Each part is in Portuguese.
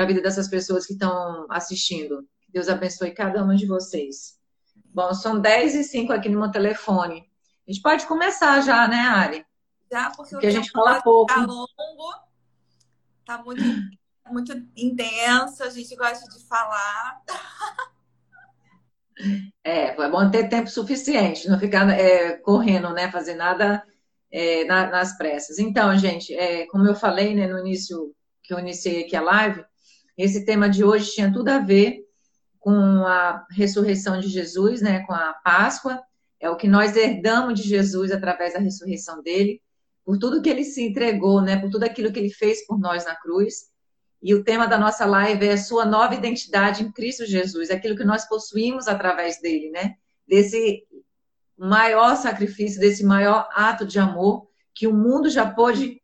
para a vida dessas pessoas que estão assistindo. Que Deus abençoe cada uma de vocês. Bom, são 10 e 5 aqui no meu telefone. A gente pode começar já, né, Ari? Já, porque, porque a gente fala tá pouco. Tá longo, tá muito, muito intenso, a gente gosta de falar. É, é bom ter tempo suficiente, não ficar é, correndo, né? Fazer nada é, na, nas pressas. Então, gente, é, como eu falei né, no início, que eu iniciei aqui a live, esse tema de hoje tinha tudo a ver com a ressurreição de Jesus, né? Com a Páscoa. É o que nós herdamos de Jesus através da ressurreição dele, por tudo que ele se entregou, né? Por tudo aquilo que ele fez por nós na cruz. E o tema da nossa live é sua nova identidade em Cristo Jesus, aquilo que nós possuímos através dele, né? Desse maior sacrifício, desse maior ato de amor que o mundo já pôde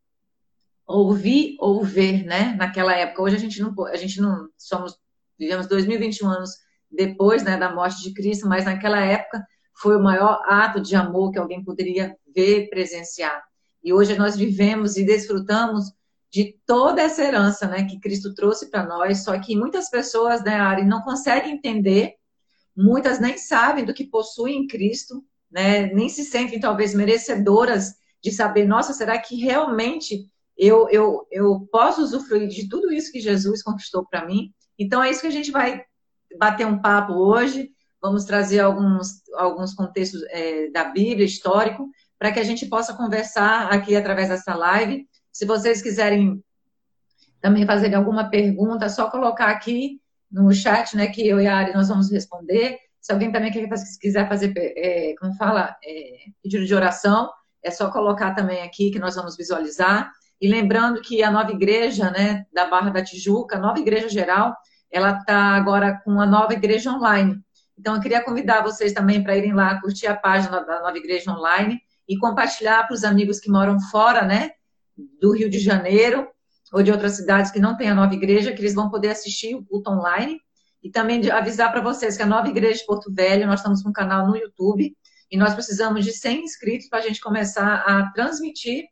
ouvir ou ver, né? Naquela época. Hoje a gente não, a gente não somos, vivemos 2021 anos depois, né, da morte de Cristo, mas naquela época foi o maior ato de amor que alguém poderia ver, presenciar. E hoje nós vivemos e desfrutamos de toda essa herança né, que Cristo trouxe para nós, só que muitas pessoas, né, Ari, não conseguem entender, muitas nem sabem do que possuem em Cristo, né, nem se sentem talvez merecedoras de saber, nossa, será que realmente eu, eu, eu posso usufruir de tudo isso que Jesus conquistou para mim? Então é isso que a gente vai bater um papo hoje, vamos trazer alguns, alguns contextos é, da Bíblia, histórico, para que a gente possa conversar aqui através dessa live se vocês quiserem também fazer alguma pergunta, é só colocar aqui no chat, né, que eu e a Ari nós vamos responder. Se alguém também quiser fazer, é, como fala, é, pedido de oração, é só colocar também aqui que nós vamos visualizar. E lembrando que a nova igreja, né, da Barra da Tijuca, a nova igreja geral, ela está agora com a nova igreja online. Então, eu queria convidar vocês também para irem lá curtir a página da nova igreja online e compartilhar para os amigos que moram fora, né, do Rio de Janeiro ou de outras cidades que não têm a nova igreja, que eles vão poder assistir o culto online. E também avisar para vocês que a nova igreja de Porto Velho, nós estamos com um canal no YouTube e nós precisamos de 100 inscritos para a gente começar a transmitir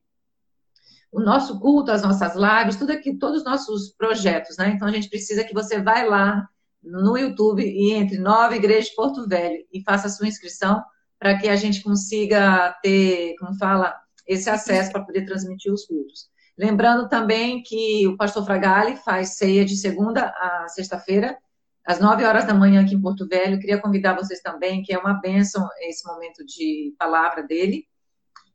o nosso culto, as nossas lives, tudo aqui, todos os nossos projetos, né? Então a gente precisa que você vá lá no YouTube e entre Nova Igreja de Porto Velho e faça a sua inscrição para que a gente consiga ter, como fala, esse acesso para poder transmitir os cultos. Lembrando também que o pastor Fragali faz ceia de segunda a sexta-feira, às nove horas da manhã aqui em Porto Velho. Queria convidar vocês também, que é uma bênção esse momento de palavra dele.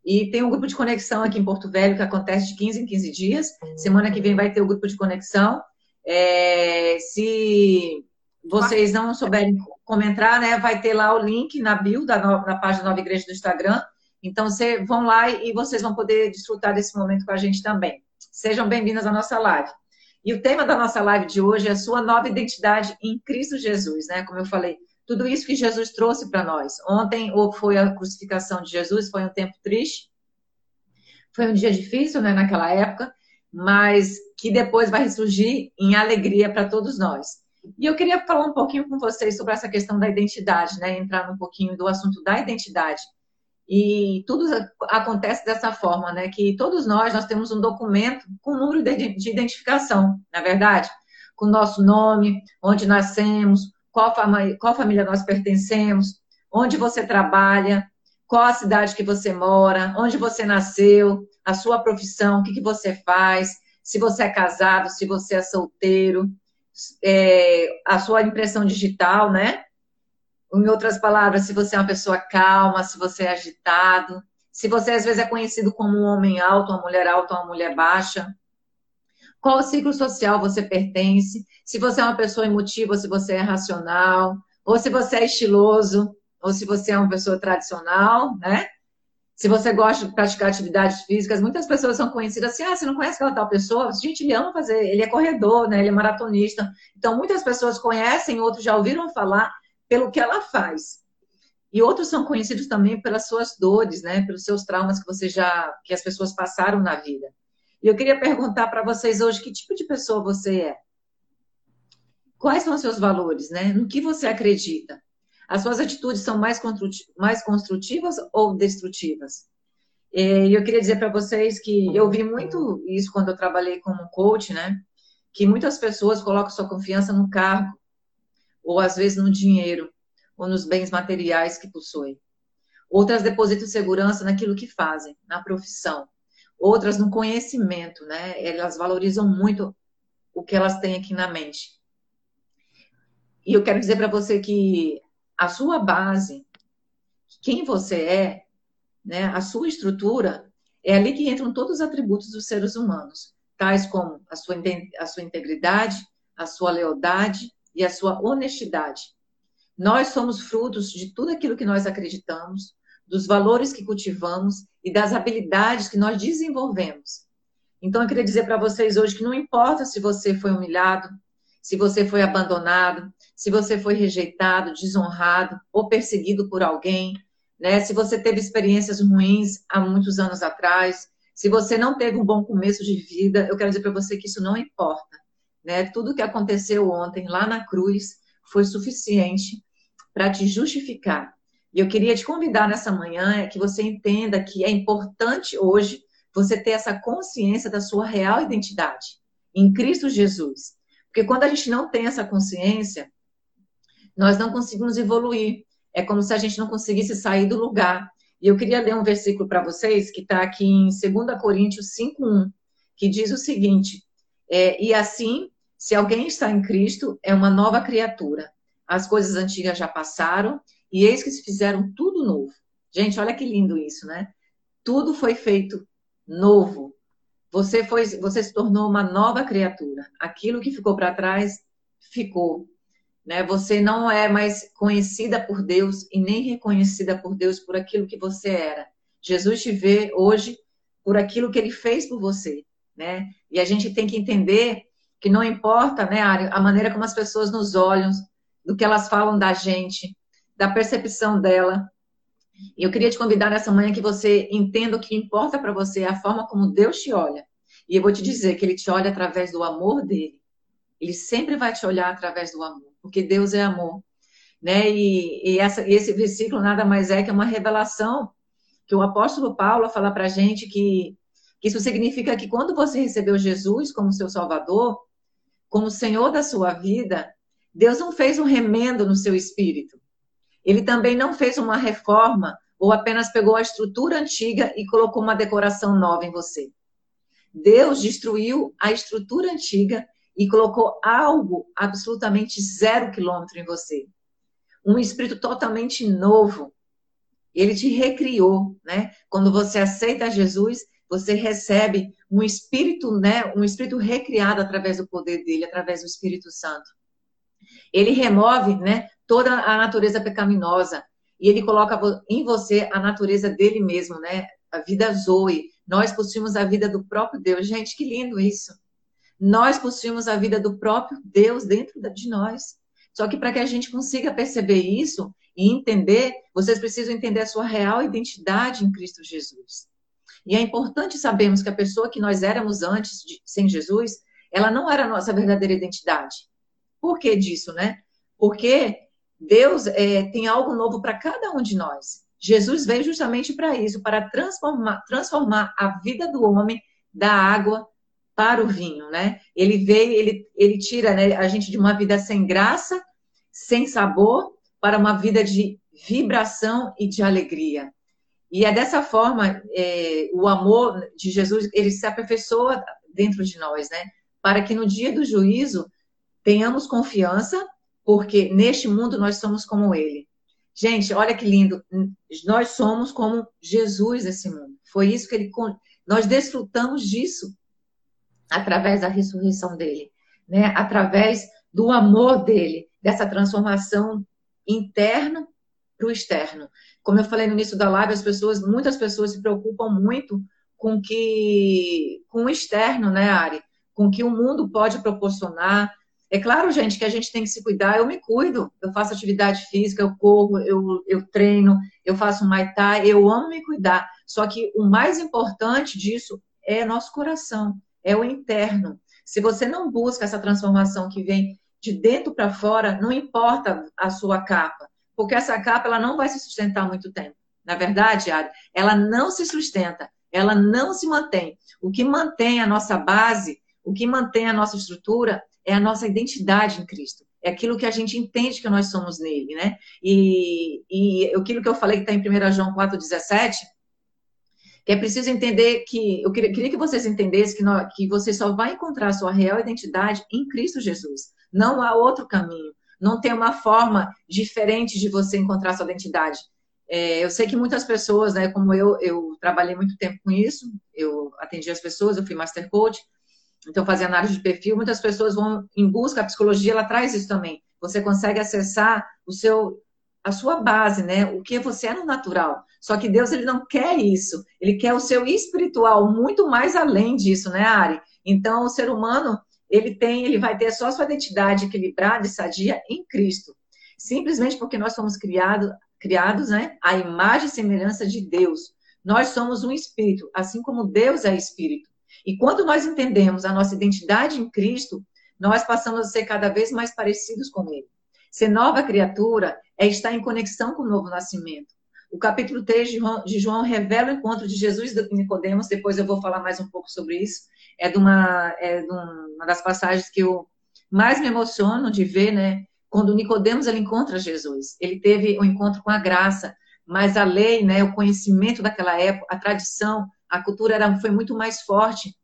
E tem um grupo de conexão aqui em Porto Velho que acontece de 15 em 15 dias. Semana que vem vai ter o grupo de conexão. É, se vocês não souberem como entrar, né, vai ter lá o link na bio da, da página Nova Igreja do Instagram então, você, vão lá e vocês vão poder desfrutar desse momento com a gente também. Sejam bem-vindas à nossa live. E o tema da nossa live de hoje é a sua nova identidade em Cristo Jesus, né? Como eu falei, tudo isso que Jesus trouxe para nós. Ontem ou foi a crucificação de Jesus, foi um tempo triste, foi um dia difícil, né, naquela época, mas que depois vai ressurgir em alegria para todos nós. E eu queria falar um pouquinho com vocês sobre essa questão da identidade, né? Entrar um pouquinho do assunto da identidade. E tudo acontece dessa forma, né? Que todos nós, nós temos um documento com número de identificação, na é verdade? Com nosso nome, onde nascemos, qual, família, qual família nós pertencemos, onde você trabalha, qual a cidade que você mora, onde você nasceu, a sua profissão, o que, que você faz, se você é casado, se você é solteiro, é, a sua impressão digital, né? Em outras palavras, se você é uma pessoa calma, se você é agitado, se você às vezes é conhecido como um homem alto, uma mulher alta, uma mulher baixa. Qual ciclo social você pertence? Se você é uma pessoa emotiva, se você é racional, ou se você é estiloso, ou se você é uma pessoa tradicional, né? Se você gosta de praticar atividades físicas, muitas pessoas são conhecidas assim, ah, você não conhece aquela tal pessoa? Gente, ele ama fazer, ele é corredor, né? Ele é maratonista. Então, muitas pessoas conhecem, outros já ouviram falar, pelo que ela faz. E outros são conhecidos também pelas suas dores, né? Pelos seus traumas que você já, que as pessoas passaram na vida. E eu queria perguntar para vocês hoje que tipo de pessoa você é. Quais são os seus valores, né? No que você acredita? As suas atitudes são mais construtivas ou destrutivas? E eu queria dizer para vocês que eu vi muito isso quando eu trabalhei como coach, né? que muitas pessoas colocam sua confiança no cargo, ou às vezes no dinheiro, ou nos bens materiais que possuem. Outras depositam segurança naquilo que fazem, na profissão. Outras no conhecimento, né? Elas valorizam muito o que elas têm aqui na mente. E eu quero dizer para você que a sua base, quem você é, né, a sua estrutura, é ali que entram todos os atributos dos seres humanos, tais como a sua, a sua integridade, a sua lealdade e a sua honestidade. Nós somos frutos de tudo aquilo que nós acreditamos, dos valores que cultivamos e das habilidades que nós desenvolvemos. Então, eu queria dizer para vocês hoje que não importa se você foi humilhado, se você foi abandonado, se você foi rejeitado, desonrado ou perseguido por alguém, né? Se você teve experiências ruins há muitos anos atrás, se você não teve um bom começo de vida, eu quero dizer para você que isso não importa, né? Tudo que aconteceu ontem lá na cruz foi suficiente para te justificar. E eu queria te convidar nessa manhã que você entenda que é importante hoje você ter essa consciência da sua real identidade em Cristo Jesus. Porque quando a gente não tem essa consciência, nós não conseguimos evoluir. É como se a gente não conseguisse sair do lugar. E eu queria ler um versículo para vocês que está aqui em 2 Coríntios 5,1, que diz o seguinte: é, E assim, se alguém está em Cristo, é uma nova criatura. As coisas antigas já passaram, e eis que se fizeram tudo novo. Gente, olha que lindo isso, né? Tudo foi feito novo. Você foi, você se tornou uma nova criatura. Aquilo que ficou para trás ficou. Né? Você não é mais conhecida por Deus e nem reconhecida por Deus por aquilo que você era. Jesus te vê hoje por aquilo que ele fez por você, né? E a gente tem que entender que não importa, né, a maneira como as pessoas nos olham, do que elas falam da gente, da percepção dela, e eu queria te convidar nessa manhã que você entenda o que importa para você, a forma como Deus te olha. E eu vou te dizer que Ele te olha através do amor dele. Ele sempre vai te olhar através do amor, porque Deus é amor. Né? E, e essa, esse versículo nada mais é que uma revelação que o apóstolo Paulo fala para gente que, que isso significa que quando você recebeu Jesus como seu Salvador, como Senhor da sua vida, Deus não fez um remendo no seu espírito. Ele também não fez uma reforma ou apenas pegou a estrutura antiga e colocou uma decoração nova em você. Deus destruiu a estrutura antiga e colocou algo absolutamente zero quilômetro em você. Um espírito totalmente novo. Ele te recriou, né? Quando você aceita Jesus, você recebe um espírito, né? Um espírito recriado através do poder dele, através do Espírito Santo. Ele remove, né? toda a natureza pecaminosa. E ele coloca em você a natureza dele mesmo, né? A vida Zoe. Nós possuímos a vida do próprio Deus. Gente, que lindo isso. Nós possuímos a vida do próprio Deus dentro de nós. Só que para que a gente consiga perceber isso e entender, vocês precisam entender a sua real identidade em Cristo Jesus. E é importante sabermos que a pessoa que nós éramos antes, de, sem Jesus, ela não era a nossa verdadeira identidade. Por que disso, né? Porque Deus é, tem algo novo para cada um de nós. Jesus veio justamente para isso, para transformar, transformar a vida do homem da água para o vinho, né? Ele veio, ele, ele tira né, a gente de uma vida sem graça, sem sabor, para uma vida de vibração e de alegria. E é dessa forma, é, o amor de Jesus, ele se aperfeiçoa dentro de nós, né? Para que no dia do juízo tenhamos confiança porque neste mundo nós somos como ele. Gente, olha que lindo. Nós somos como Jesus esse mundo. Foi isso que ele nós desfrutamos disso através da ressurreição dele, né? Através do amor dele, dessa transformação interna para o externo. Como eu falei no início da live, as pessoas, muitas pessoas se preocupam muito com que com o externo, né, Ari? Com que o mundo pode proporcionar, é claro, gente, que a gente tem que se cuidar. Eu me cuido, eu faço atividade física, eu corro, eu, eu treino, eu faço Muay Thai, eu amo me cuidar. Só que o mais importante disso é nosso coração, é o interno. Se você não busca essa transformação que vem de dentro para fora, não importa a sua capa, porque essa capa ela não vai se sustentar muito tempo. Na verdade, Ari, ela não se sustenta, ela não se mantém. O que mantém a nossa base o que mantém a nossa estrutura é a nossa identidade em Cristo. É aquilo que a gente entende que nós somos nele, né? E, e aquilo que eu falei que está em 1 João 4,17, que é preciso entender que, eu queria, queria que vocês entendessem que, nós, que você só vai encontrar sua real identidade em Cristo Jesus. Não há outro caminho. Não tem uma forma diferente de você encontrar sua identidade. É, eu sei que muitas pessoas, né, como eu, eu trabalhei muito tempo com isso, eu atendi as pessoas, eu fui master coach, então fazia análise de perfil, muitas pessoas vão em busca, a psicologia, ela traz isso também. Você consegue acessar o seu, a sua base, né, o que você é no natural. Só que Deus, ele não quer isso, ele quer o seu espiritual, muito mais além disso, né, Ari? Então, o ser humano, ele tem, ele vai ter só a sua identidade equilibrada e sadia em Cristo. Simplesmente porque nós somos criados criados, né, à imagem e semelhança de Deus. Nós somos um espírito, assim como Deus é espírito. E quando nós entendemos a nossa identidade em Cristo, nós passamos a ser cada vez mais parecidos com Ele. Ser nova criatura é estar em conexão com o novo nascimento. O capítulo 3 de João revela o encontro de Jesus e Nicodemos, depois eu vou falar mais um pouco sobre isso. É de uma, é de uma das passagens que eu mais me emociono de ver, né? Quando Nicodemos ele encontra Jesus, ele teve o um encontro com a graça, mas a lei, né, o conhecimento daquela época, a tradição, a cultura era, foi muito mais forte.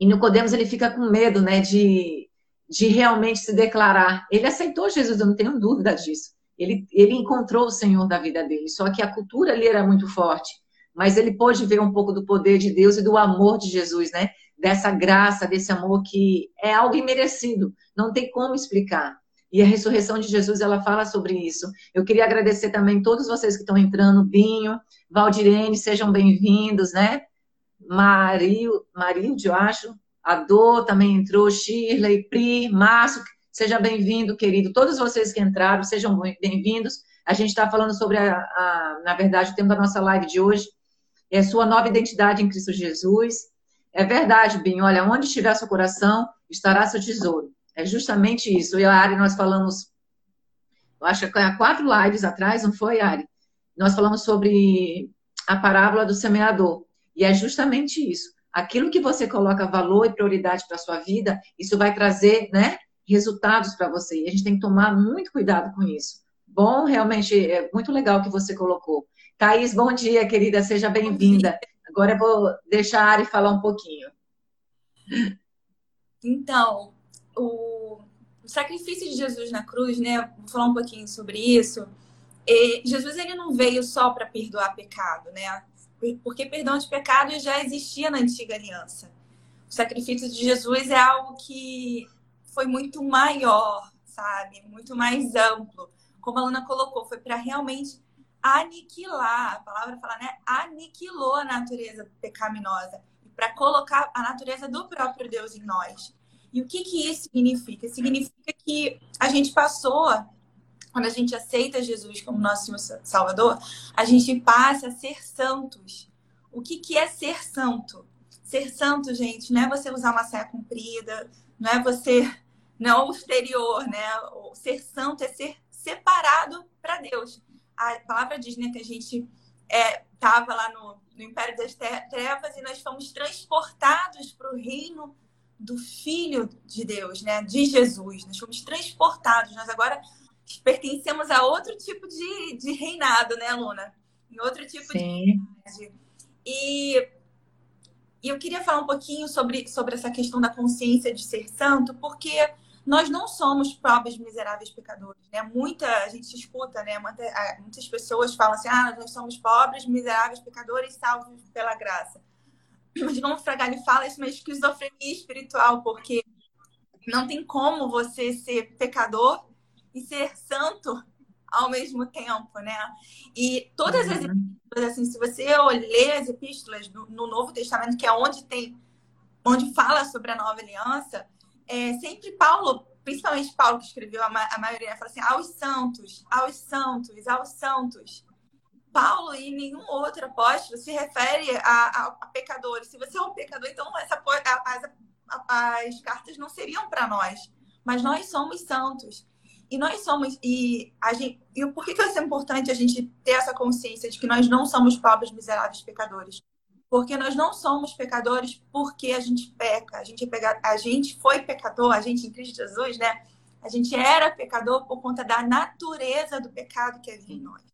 E Nicodemos ele fica com medo, né, de, de realmente se declarar. Ele aceitou Jesus, eu não tenho dúvida disso. Ele, ele encontrou o Senhor da vida dele, só que a cultura ali era muito forte. Mas ele pôde ver um pouco do poder de Deus e do amor de Jesus, né? Dessa graça, desse amor que é algo imerecido, não tem como explicar. E a ressurreição de Jesus, ela fala sobre isso. Eu queria agradecer também todos vocês que estão entrando, Binho, Valdirene, sejam bem-vindos, né? Mario, Marilde, eu acho. A Dô também entrou, Shirley, Pri, Márcio, seja bem-vindo, querido. Todos vocês que entraram, sejam bem-vindos. A gente está falando sobre, a, a, na verdade, o tema da nossa live de hoje é sua nova identidade em Cristo Jesus. É verdade, Binho. Olha, onde estiver seu coração, estará seu tesouro. É justamente isso. Eu e a Ari, nós falamos, eu acho que há quatro lives atrás, não foi, Ari? Nós falamos sobre a parábola do semeador. E é justamente isso. Aquilo que você coloca valor e prioridade para a sua vida, isso vai trazer, né, resultados para você. E a gente tem que tomar muito cuidado com isso. Bom, realmente, é muito legal o que você colocou. Thaís, bom dia, querida, seja bem-vinda. Agora eu vou deixar a Ari falar um pouquinho. Então, o, o sacrifício de Jesus na cruz, né? Vou falar um pouquinho sobre isso. E Jesus ele não veio só para perdoar pecado, né? Porque perdão de pecado já existia na antiga aliança. O sacrifício de Jesus é algo que foi muito maior, sabe? Muito mais amplo. Como a Luna colocou, foi para realmente aniquilar, a palavra fala, né? Aniquilou a natureza pecaminosa para colocar a natureza do próprio Deus em nós. E o que, que isso significa? Significa que a gente passou, quando a gente aceita Jesus como nosso Salvador, a gente passa a ser santos. O que, que é ser santo? Ser santo, gente, não é você usar uma saia comprida, não é você, não é o exterior, né? Ser santo é ser separado para Deus. A palavra diz né, que a gente estava é, lá no, no Império das Trevas e nós fomos transportados para o reino do Filho de Deus, né? De Jesus. Nós fomos transportados. Nós agora pertencemos a outro tipo de, de reinado, né, Luna? Em outro tipo Sim. de E, e eu queria falar um pouquinho sobre, sobre essa questão da consciência de ser santo, porque nós não somos pobres, miseráveis pecadores, né? Muita a gente escuta, né? Muita, muitas pessoas falam assim: ah, nós somos pobres, miseráveis pecadores, salvos pela graça mas como o Fragale fala, isso é uma esquizofrenia espiritual, porque não tem como você ser pecador e ser santo ao mesmo tempo, né? E todas as uhum. assim, se você ler as epístolas no, no, Novo Testamento, que é onde tem, onde fala sobre a nova aliança, é, sempre Paulo, principalmente Paulo que escreveu a, a maioria, fala assim, aos santos, aos santos, aos santos. Paulo e nenhum outro apóstolo se refere a, a, a pecadores. Se você é um pecador, então essa, as, as cartas não seriam para nós. Mas nós somos santos. E nós somos. E, a gente, e por que, que é importante a gente ter essa consciência de que nós não somos pobres, miseráveis pecadores? Porque nós não somos pecadores porque a gente peca. A gente, é pega... a gente foi pecador, a gente em Cristo Jesus, né? A gente era pecador por conta da natureza do pecado que havia em nós.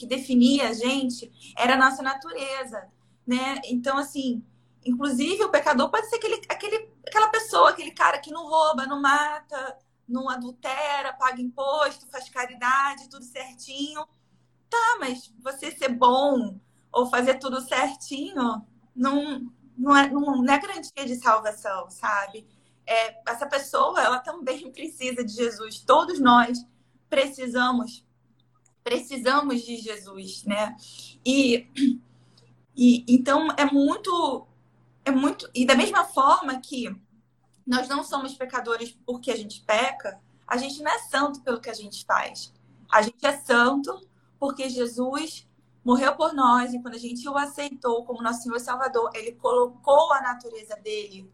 Que definia a gente era a nossa natureza, né? Então, assim, inclusive o pecador pode ser aquele, aquele, aquela pessoa, aquele cara que não rouba, não mata, não adultera, paga imposto, faz caridade, tudo certinho. Tá, mas você ser bom, ou fazer tudo certinho, não, não, é, não é garantia de salvação, sabe? É, essa pessoa, ela também precisa de Jesus. Todos nós precisamos, precisamos de Jesus, né? E, e então é muito, é muito. E da mesma forma que nós não somos pecadores porque a gente peca, a gente não é santo pelo que a gente faz. A gente é santo porque Jesus morreu por nós e quando a gente o aceitou como nosso Senhor e Salvador, ele colocou a natureza dele,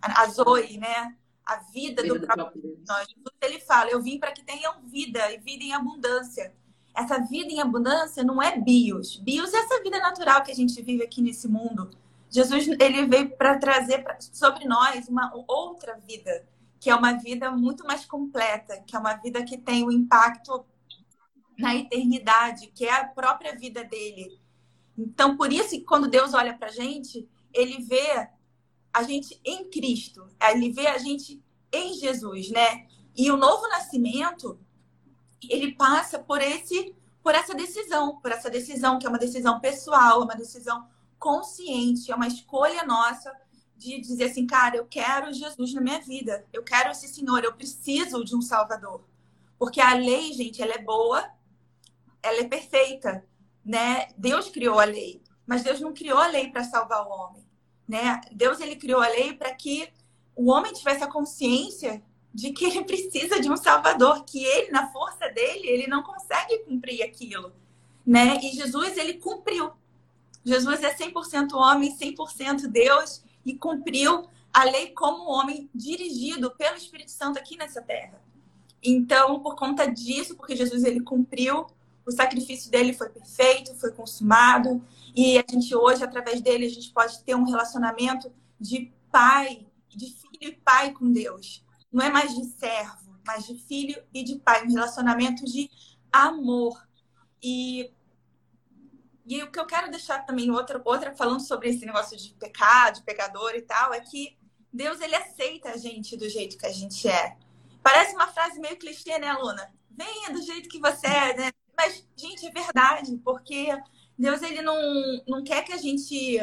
a Zoe, né? A vida, vida do próprio Deus. nós. Ele fala: Eu vim para que tenham vida e vida em abundância. Essa vida em abundância não é bios. Bios é essa vida natural que a gente vive aqui nesse mundo. Jesus ele veio para trazer pra, sobre nós uma outra vida, que é uma vida muito mais completa, que é uma vida que tem o um impacto na eternidade, que é a própria vida dele. Então, por isso que quando Deus olha para a gente, ele vê a gente em Cristo, ele vê a gente em Jesus, né? E o novo nascimento, ele passa por esse por essa decisão, por essa decisão que é uma decisão pessoal, é uma decisão consciente, é uma escolha nossa de dizer assim, cara, eu quero Jesus na minha vida, eu quero esse Senhor, eu preciso de um Salvador. Porque a lei, gente, ela é boa, ela é perfeita, né? Deus criou a lei, mas Deus não criou a lei para salvar o homem, né? Deus ele criou a lei para que o homem tivesse a consciência de que ele precisa de um salvador, que ele na força dele, ele não consegue cumprir aquilo, né? E Jesus ele cumpriu. Jesus é 100% homem, 100% Deus e cumpriu a lei como homem dirigido pelo Espírito Santo aqui nessa terra. Então, por conta disso, porque Jesus ele cumpriu o sacrifício dele foi perfeito, foi consumado, e a gente hoje, através dele, a gente pode ter um relacionamento de pai, de filho e pai com Deus. Não é mais de servo, mas de filho e de pai, um relacionamento de amor. E, e o que eu quero deixar também outra, outra falando sobre esse negócio de pecado, de pecador e tal, é que Deus ele aceita a gente do jeito que a gente é. Parece uma frase meio clichê, né, Luna? Venha do jeito que você é, né? Mas, gente, é verdade, porque Deus ele não, não quer que a gente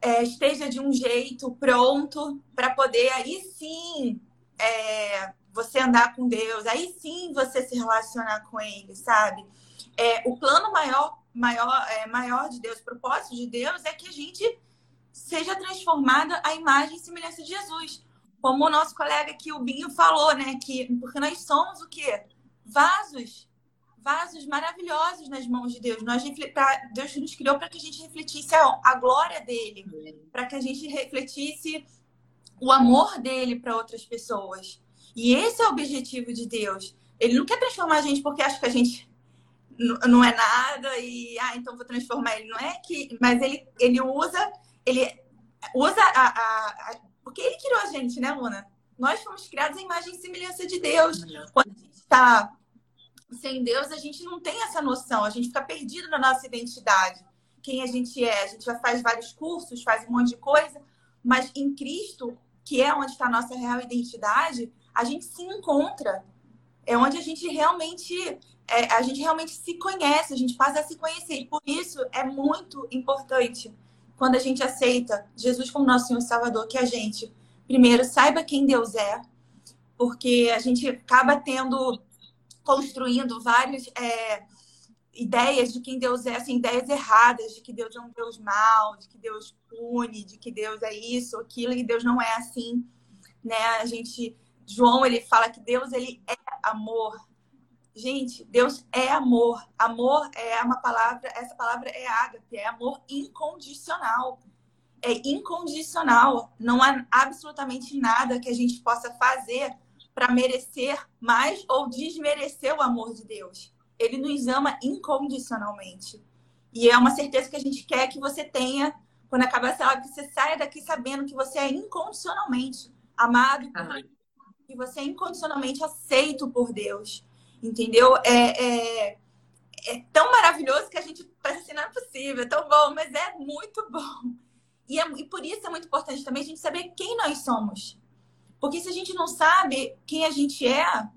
é, esteja de um jeito pronto para poder aí sim é, você andar com Deus, aí sim você se relacionar com Ele, sabe? É, o plano maior, maior, é, maior de Deus, o propósito de Deus é que a gente seja transformada à imagem e semelhança de Jesus. Como o nosso colega aqui, o Binho, falou, né? Que, porque nós somos o quê? Vasos vasos maravilhosos nas mãos de Deus. Nós Deus nos criou para que a gente refletisse a, a glória dele, para que a gente refletisse o amor dele para outras pessoas. E esse é o objetivo de Deus. Ele não quer transformar a gente porque acha que a gente não é nada e ah, então vou transformar ele. Não é que, mas ele ele usa ele usa a, a, a porque ele criou a gente, né, Luna? Nós fomos criados em imagem e semelhança de Deus. Quando a gente está sem Deus, a gente não tem essa noção, a gente fica perdido na nossa identidade, quem a gente é. A gente já faz vários cursos, faz um monte de coisa, mas em Cristo, que é onde está a nossa real identidade, a gente se encontra. É onde a gente realmente é, a gente realmente se conhece, a gente passa a se conhecer. E por isso é muito importante quando a gente aceita Jesus como nosso Senhor Salvador, que a gente primeiro saiba quem Deus é, porque a gente acaba tendo construindo várias é, ideias de quem Deus é, assim, ideias erradas, de que Deus é um Deus mau, de que Deus pune, de que Deus é isso, aquilo, e Deus não é assim, né? A gente, João, ele fala que Deus, ele é amor. Gente, Deus é amor. Amor é uma palavra, essa palavra é ágape, é amor incondicional. É incondicional. Não há absolutamente nada que a gente possa fazer para merecer mais ou desmerecer o amor de Deus. Ele nos ama incondicionalmente. E é uma certeza que a gente quer que você tenha quando acabar essa live, que você saia daqui sabendo que você é incondicionalmente amado, amado. que você é incondicionalmente aceito por Deus. Entendeu? É, é, é tão maravilhoso que a gente parece assim, não é possível, é tão bom, mas é muito bom. E, é, e por isso é muito importante também a gente saber quem nós somos. Porque se a gente não sabe quem a gente é,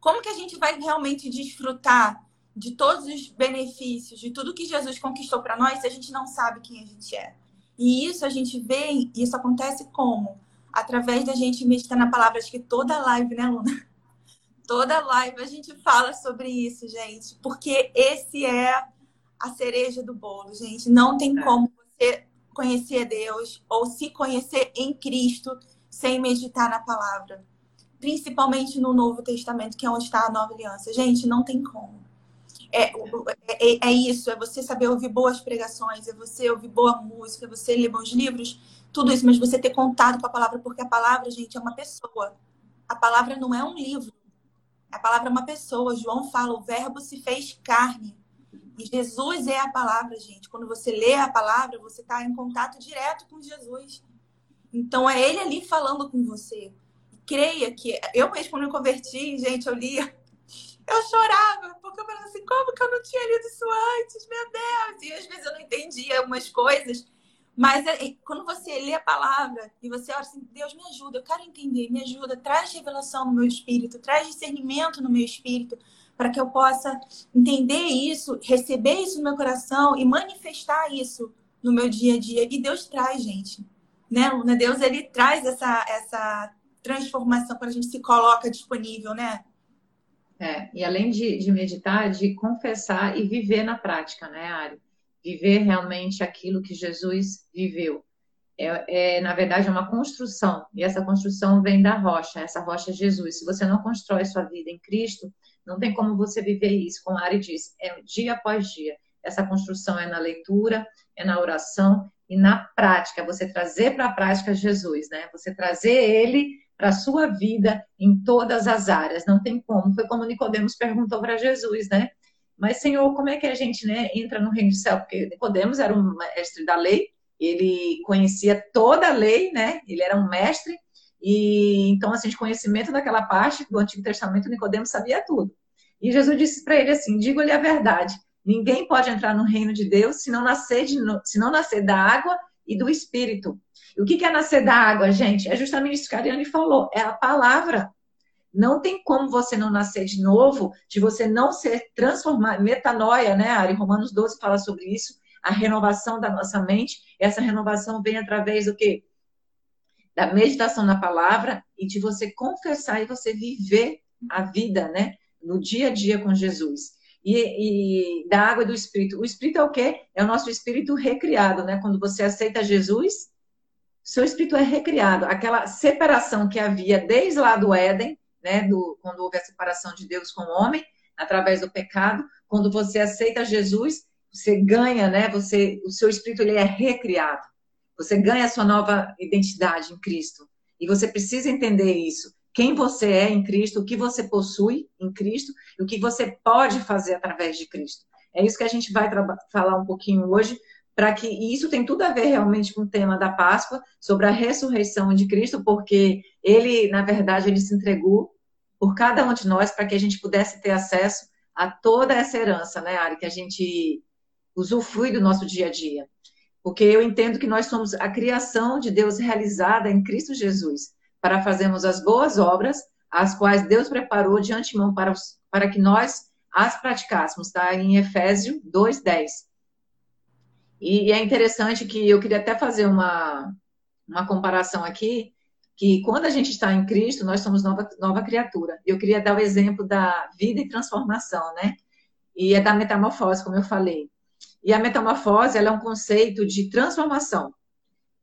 como que a gente vai realmente desfrutar de todos os benefícios, de tudo que Jesus conquistou para nós, se a gente não sabe quem a gente é? E isso a gente vê, isso acontece como? Através da gente meditar na palavra, acho que toda live, né, Luna? Toda live a gente fala sobre isso, gente, porque esse é a cereja do bolo, gente. Não tem é. como você conhecer Deus ou se conhecer em Cristo sem meditar na palavra. Principalmente no Novo Testamento, que é onde está a nova aliança. Gente, não tem como. É, é, é, isso, é você saber ouvir boas pregações, é você ouvir boa música, é você ler bons livros, tudo isso, mas você ter contato com a palavra, porque a palavra, gente, é uma pessoa. A palavra não é um livro. A palavra é uma pessoa. João fala, o verbo se fez carne. E Jesus é a palavra, gente. Quando você lê a palavra, você está em contato direto com Jesus. Então é ele ali falando com você. Creia que eu mesmo quando me converti, gente, eu lia, eu chorava, porque eu falava assim, como que eu não tinha lido isso antes? Meu Deus! E às vezes eu não entendia algumas coisas. Mas é, quando você lê a palavra e você ora assim, Deus me ajuda, eu quero entender, me ajuda, traz revelação no meu espírito, traz discernimento no meu espírito, para que eu possa entender isso, receber isso no meu coração e manifestar isso no meu dia a dia. E Deus traz, gente. Né, Luna? Deus, ele traz essa, essa transformação quando a gente se coloca disponível, né? É, e além de, de meditar, de confessar e viver na prática, né, Ari? Viver realmente aquilo que Jesus viveu. É, é, na verdade, é uma construção, e essa construção vem da rocha, essa rocha é Jesus. Se você não constrói sua vida em Cristo, não tem como você viver isso. Como a Ari disse, é dia após dia. Essa construção é na leitura, é na oração e na prática. Você trazer para a prática Jesus, né? Você trazer ele para a sua vida em todas as áreas. Não tem como. Foi como Nicodemos perguntou para Jesus, né? Mas, Senhor, como é que a gente né, entra no reino do céu? Porque Nicodemos era um mestre da lei, ele conhecia toda a lei, né? Ele era um mestre, e então, assim, de conhecimento daquela parte do Antigo Testamento, Nicodemos sabia tudo. E Jesus disse para ele assim: diga-lhe a verdade. Ninguém pode entrar no reino de Deus se não nascer, de, se não nascer da água e do Espírito. O que é nascer da água, gente? É justamente isso que a Ariane falou: é a palavra. Não tem como você não nascer de novo, de você não ser transformado. Metanoia, né, Ari? Romanos 12 fala sobre isso. A renovação da nossa mente. Essa renovação vem através do quê? Da meditação na palavra e de você confessar e você viver a vida, né? No dia a dia com Jesus. E, e, da água do Espírito. O Espírito é o quê? É o nosso Espírito recriado, né? Quando você aceita Jesus, seu Espírito é recriado. Aquela separação que havia desde lá do Éden, né? Do, quando houve a separação de Deus com o homem, através do pecado. Quando você aceita Jesus, você ganha, né? Você, o seu Espírito ele é recriado. Você ganha a sua nova identidade em Cristo. E você precisa entender isso quem você é em Cristo, o que você possui em Cristo e o que você pode fazer através de Cristo. É isso que a gente vai falar um pouquinho hoje, para que e isso tem tudo a ver realmente com o tema da Páscoa, sobre a ressurreição de Cristo, porque ele, na verdade, ele se entregou por cada um de nós para que a gente pudesse ter acesso a toda essa herança, né, Ari, que a gente usufrui do nosso dia a dia. Porque eu entendo que nós somos a criação de Deus realizada em Cristo Jesus para fazermos as boas obras, as quais Deus preparou de antemão para, os, para que nós as praticássemos, está em Efésio 2,10. E, é interessante que eu queria até fazer uma, uma comparação aqui, que quando a gente está em Cristo, nós somos nova, nova criatura. Eu queria dar o exemplo da vida e transformação, né? E é da metamorfose, como eu falei. E a metamorfose, ela é um conceito de transformação.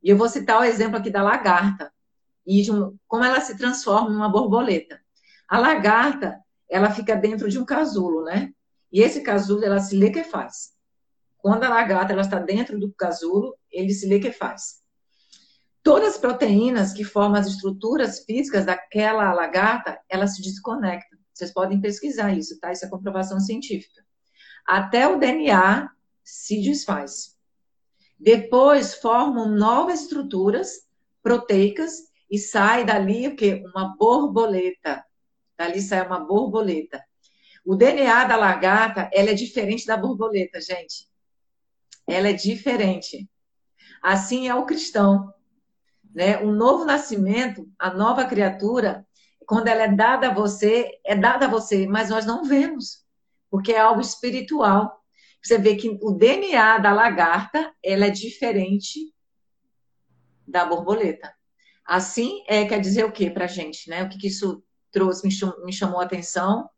E eu vou citar o exemplo aqui da lagarta e um, como ela se transforma em uma borboleta. A lagarta, ela fica dentro de um casulo, né? E esse casulo, ela se liquefaz. Quando a lagarta ela está dentro do casulo, ele se liquefaz. Todas as proteínas que formam as estruturas físicas daquela lagarta, elas se desconectam. Vocês podem pesquisar isso, tá? Isso é comprovação científica. Até o DNA se desfaz. Depois formam novas estruturas proteicas e sai dali o quê? Uma borboleta. Dali sai uma borboleta. O DNA da lagarta, ela é diferente da borboleta, gente. Ela é diferente. Assim é o cristão. Né? O novo nascimento, a nova criatura, quando ela é dada a você, é dada a você, mas nós não vemos, porque é algo espiritual. Você vê que o DNA da lagarta, ela é diferente da borboleta. Assim, é, quer dizer o que para gente, né? O que, que isso trouxe, me chamou, me chamou a atenção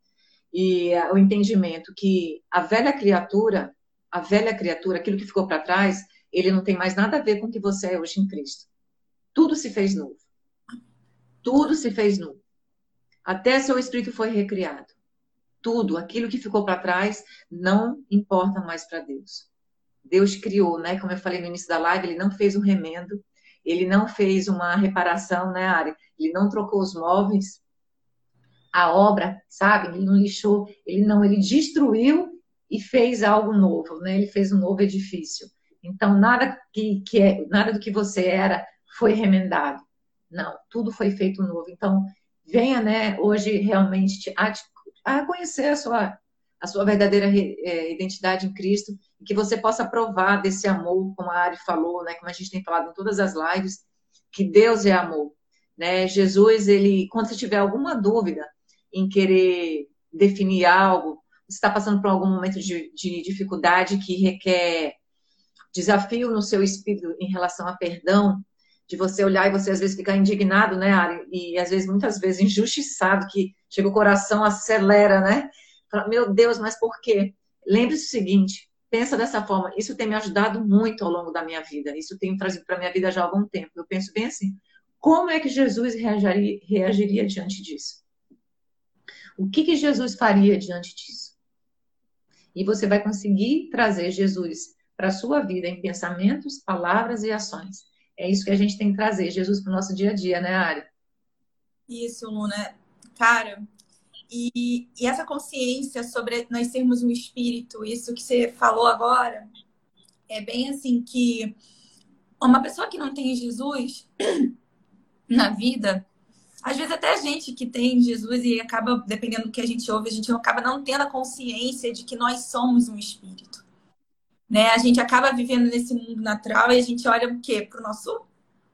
e uh, o entendimento que a velha criatura, a velha criatura, aquilo que ficou para trás, ele não tem mais nada a ver com o que você é hoje em Cristo. Tudo se fez novo. Tudo se fez novo. Até seu espírito foi recriado. Tudo, aquilo que ficou para trás, não importa mais para Deus. Deus criou, né? Como eu falei no início da live, ele não fez um remendo, ele não fez uma reparação, né, Ari? Ele não trocou os móveis, a obra, sabe? Ele não lixou, ele não, ele destruiu e fez algo novo, né? Ele fez um novo edifício. Então, nada que, que é, nada do que você era foi remendado. Não, tudo foi feito novo. Então, venha, né, hoje realmente a, a conhecer a sua, a sua verdadeira é, identidade em Cristo e que você possa provar desse amor, como a Ari falou, né, como a gente tem falado em todas as lives, que Deus é amor. Né? Jesus, ele, quando você tiver alguma dúvida em querer definir algo, está passando por algum momento de, de dificuldade que requer desafio no seu espírito em relação a perdão, de você olhar e você às vezes ficar indignado, né, Ari? E às vezes, muitas vezes, injustiçado, que chega o coração, acelera, né? Fala, meu Deus, mas por quê? Lembre-se o seguinte, pensa dessa forma, isso tem me ajudado muito ao longo da minha vida, isso tem trazido para a minha vida já há algum tempo. Eu penso bem assim, como é que Jesus reagiria, reagiria diante disso? O que, que Jesus faria diante disso? E você vai conseguir trazer Jesus para a sua vida em pensamentos, palavras e ações. É isso que a gente tem que trazer, Jesus, para o nosso dia a dia, né, Ari? Isso, Luna. Cara, e, e, essa consciência sobre nós sermos um espírito, isso que você falou agora, é bem assim que uma pessoa que não tem Jesus na vida, às vezes até a gente que tem Jesus e acaba, dependendo do que a gente ouve, a gente acaba não tendo a consciência de que nós somos um espírito. Né? A gente acaba vivendo nesse mundo natural e a gente olha o quê? Para o nosso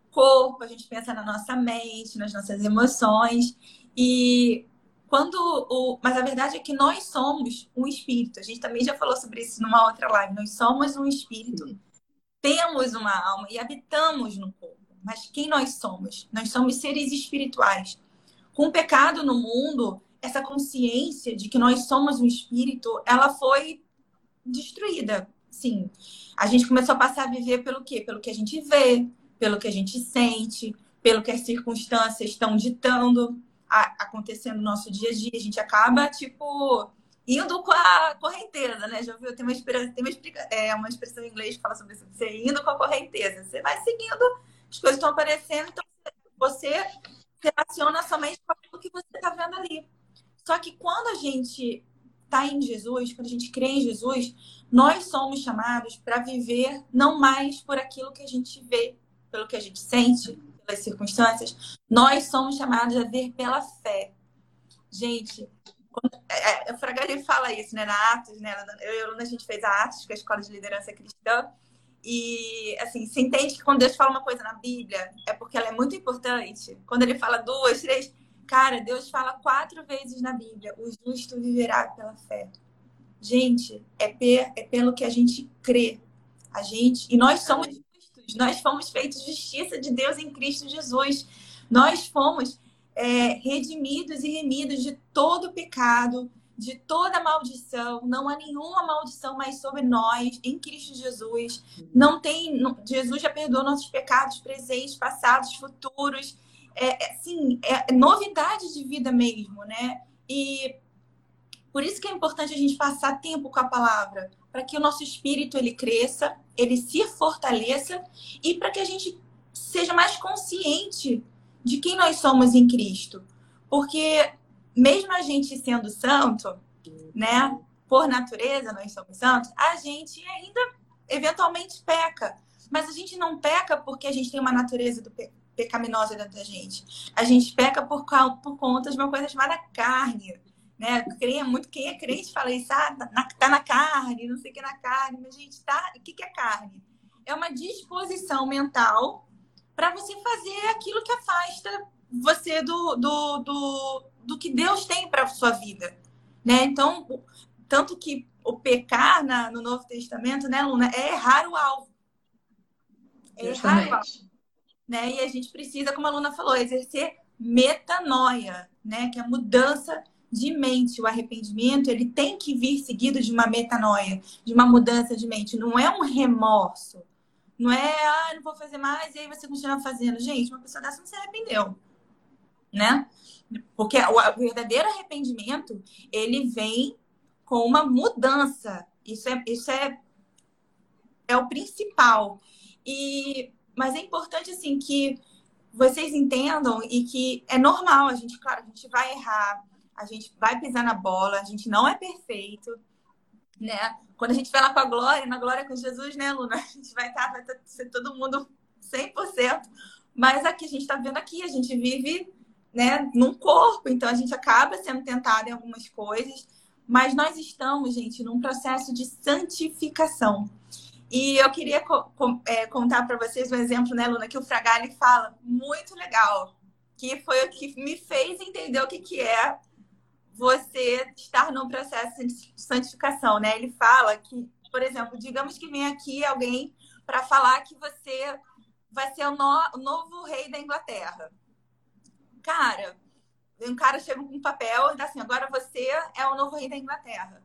corpo, a gente pensa na nossa mente, nas nossas emoções. E quando o. Mas a verdade é que nós somos um espírito. A gente também já falou sobre isso numa outra live. Nós somos um espírito. Temos uma alma e habitamos no corpo. Mas quem nós somos? Nós somos seres espirituais. Com o pecado no mundo, essa consciência de que nós somos um espírito, ela foi destruída sim. A gente começou a passar a viver pelo quê? Pelo que a gente vê, pelo que a gente sente, pelo que as circunstâncias estão ditando, a, acontecendo no nosso dia a dia. A gente acaba, tipo, indo com a correnteza, né? Já viu? Tem uma, tem uma, é, uma expressão em inglês que fala sobre isso. Você indo com a correnteza. Você vai seguindo, as coisas estão aparecendo, então você relaciona somente com aquilo que você está vendo ali. Só que quando a gente está em Jesus, quando a gente crê em Jesus, nós somos chamados para viver não mais por aquilo que a gente vê, pelo que a gente sente, pelas circunstâncias. Nós somos chamados a ver pela fé. Gente, quando, é, é, o fala isso, né, na Atos, né? Eu e a Luna, a gente fez a Atos, que é a Escola de Liderança Cristã. E, assim, se entende que quando Deus fala uma coisa na Bíblia, é porque ela é muito importante. Quando ele fala duas, três, Cara, Deus fala quatro vezes na Bíblia: o justo viverá pela fé. Gente, é, per, é pelo que a gente crê. A gente, e nós somos justos, nós fomos feitos justiça de Deus em Cristo Jesus. Nós fomos é, redimidos e remidos de todo pecado, de toda maldição. Não há nenhuma maldição mais sobre nós em Cristo Jesus. Não tem. Jesus já perdoou nossos pecados presentes, passados, futuros é, assim, é novidade de vida mesmo, né? E por isso que é importante a gente passar tempo com a palavra, para que o nosso espírito ele cresça, ele se fortaleça e para que a gente seja mais consciente de quem nós somos em Cristo. Porque mesmo a gente sendo santo, né? por natureza nós somos santos, a gente ainda eventualmente peca. Mas a gente não peca porque a gente tem uma natureza do pe pecaminosa dentro da gente. A gente peca por, por conta de uma coisa chamada carne. Né? Quem é muito quem é crente fala isso, ah, tá na, tá na carne, não sei o que na carne, mas gente, tá, o que, que é carne? É uma disposição mental para você fazer aquilo que afasta você do, do, do, do que Deus tem para sua vida. Né? Então, tanto que o pecar na, no Novo Testamento, né, Luna, é errar o alvo. É errar o alvo. Né? E a gente precisa, como a Luna falou, exercer metanoia, né? que é a mudança de mente. O arrependimento ele tem que vir seguido de uma metanoia, de uma mudança de mente. Não é um remorso. Não é, ah, não vou fazer mais, e aí você continua fazendo. Gente, uma pessoa dessa não se arrependeu. Né? Porque o verdadeiro arrependimento, ele vem com uma mudança. Isso é, isso é, é o principal. E, mas é importante, assim, que vocês entendam e que é normal, a gente, claro, a gente vai errar, a gente vai pisar na bola, a gente não é perfeito, né? Quando a gente vai lá com a glória, na glória com Jesus, né, Luna? A gente vai estar, tá, vai tá, ser todo mundo 100%, mas aqui a gente está vendo aqui, a gente vive né, num corpo, então a gente acaba sendo tentado em algumas coisas, mas nós estamos, gente, num processo de santificação. E eu queria co é, contar para vocês um exemplo, né, Luna, que o Fragali fala muito legal, que foi o que me fez entender o que, que é você estar num processo de santificação, né? Ele fala que, por exemplo, digamos que vem aqui alguém para falar que você vai ser o, no o novo rei da Inglaterra cara, um cara chega com um papel e dá assim: agora você é o novo rei da Inglaterra.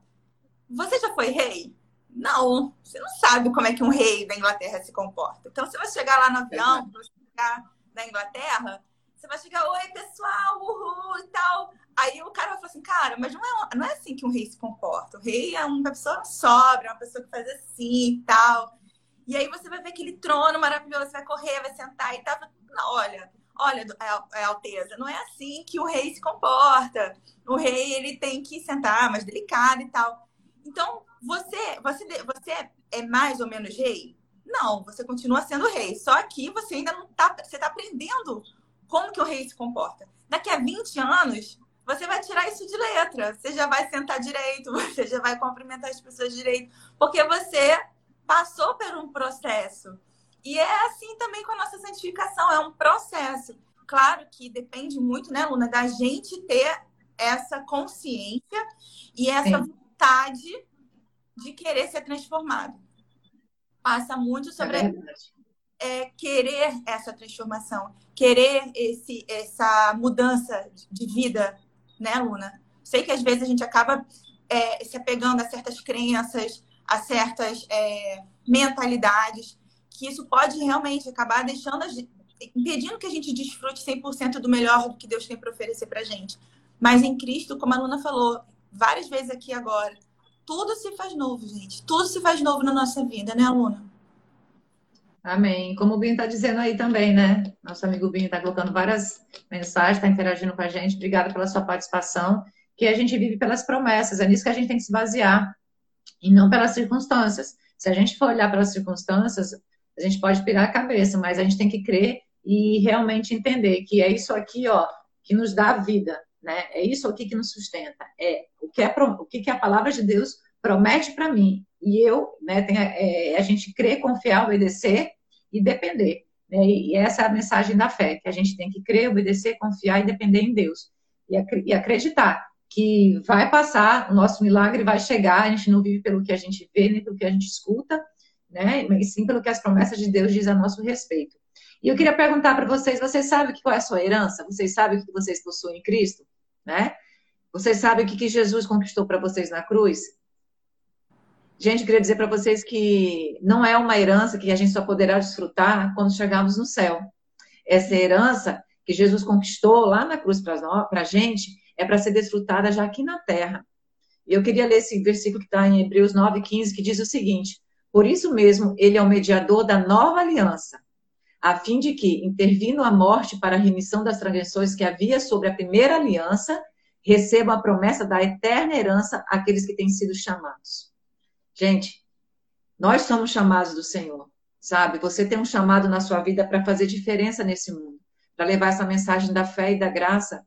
Você já foi rei? Não, você não sabe como é que um rei da Inglaterra se comporta. Então, você vai chegar lá no avião, você chegar na Inglaterra, você vai chegar, oi pessoal, uhul e tal. Aí o cara vai falar assim, cara, mas não é, não é assim que um rei se comporta. O rei é uma pessoa sobra, uma pessoa que faz assim e tal. E aí você vai ver aquele trono maravilhoso, você vai correr, vai sentar e tal. Olha, olha, é, é, Alteza, não é assim que o rei se comporta. O rei ele tem que sentar mais delicado e tal. Então, você, você, você é mais ou menos rei? Não, você continua sendo rei. Só que você ainda não está, você está aprendendo como que o rei se comporta. Daqui a 20 anos, você vai tirar isso de letra. Você já vai sentar direito, você já vai cumprimentar as pessoas direito, porque você passou por um processo. E é assim também com a nossa santificação, é um processo. Claro que depende muito, né, Luna, da gente ter essa consciência e essa Sim. vontade de querer ser transformado. Passa muito sobre é é, querer essa transformação, querer esse, essa mudança de vida, né, Luna? Sei que às vezes a gente acaba é, se apegando a certas crenças, a certas é, mentalidades, que isso pode realmente acabar deixando a gente, impedindo que a gente desfrute 100% do melhor que Deus tem para oferecer para gente. Mas em Cristo, como a Luna falou várias vezes aqui agora, tudo se faz novo, gente. Tudo se faz novo na nossa vida, né, Luna? Amém. Como o Binho está dizendo aí também, né? Nosso amigo Binho está colocando várias mensagens, está interagindo com a gente. Obrigada pela sua participação. Que a gente vive pelas promessas, é nisso que a gente tem que se basear, e não pelas circunstâncias. Se a gente for olhar pelas circunstâncias, a gente pode pirar a cabeça, mas a gente tem que crer e realmente entender que é isso aqui, ó, que nos dá vida, né? É isso aqui que nos sustenta. É o que, é, o que a palavra de Deus promete para mim. E eu, né, tem, é, a gente crer, confiar, obedecer e depender. Né? E essa é a mensagem da fé, que a gente tem que crer, obedecer, confiar e depender em Deus. E, acreditar que vai passar, o nosso milagre vai chegar, a gente não vive pelo que a gente vê, nem pelo que a gente escuta, né? Sim pelo que as promessas de Deus dizem a nosso respeito. E eu queria perguntar para vocês: vocês sabem qual é a sua herança? Vocês sabem o que vocês possuem em Cristo? Né? Vocês sabem o que Jesus conquistou para vocês na cruz? Gente, eu queria dizer para vocês que não é uma herança que a gente só poderá desfrutar quando chegarmos no céu. Essa herança que Jesus conquistou lá na cruz para a gente é para ser desfrutada já aqui na terra. E eu queria ler esse versículo que está em Hebreus 9,15, que diz o seguinte: por isso mesmo, ele é o mediador da nova aliança, a fim de que, intervindo a morte para a remissão das transgressões que havia sobre a primeira aliança, recebam a promessa da eterna herança àqueles que têm sido chamados. Gente, nós somos chamados do Senhor, sabe? Você tem um chamado na sua vida para fazer diferença nesse mundo, para levar essa mensagem da fé e da graça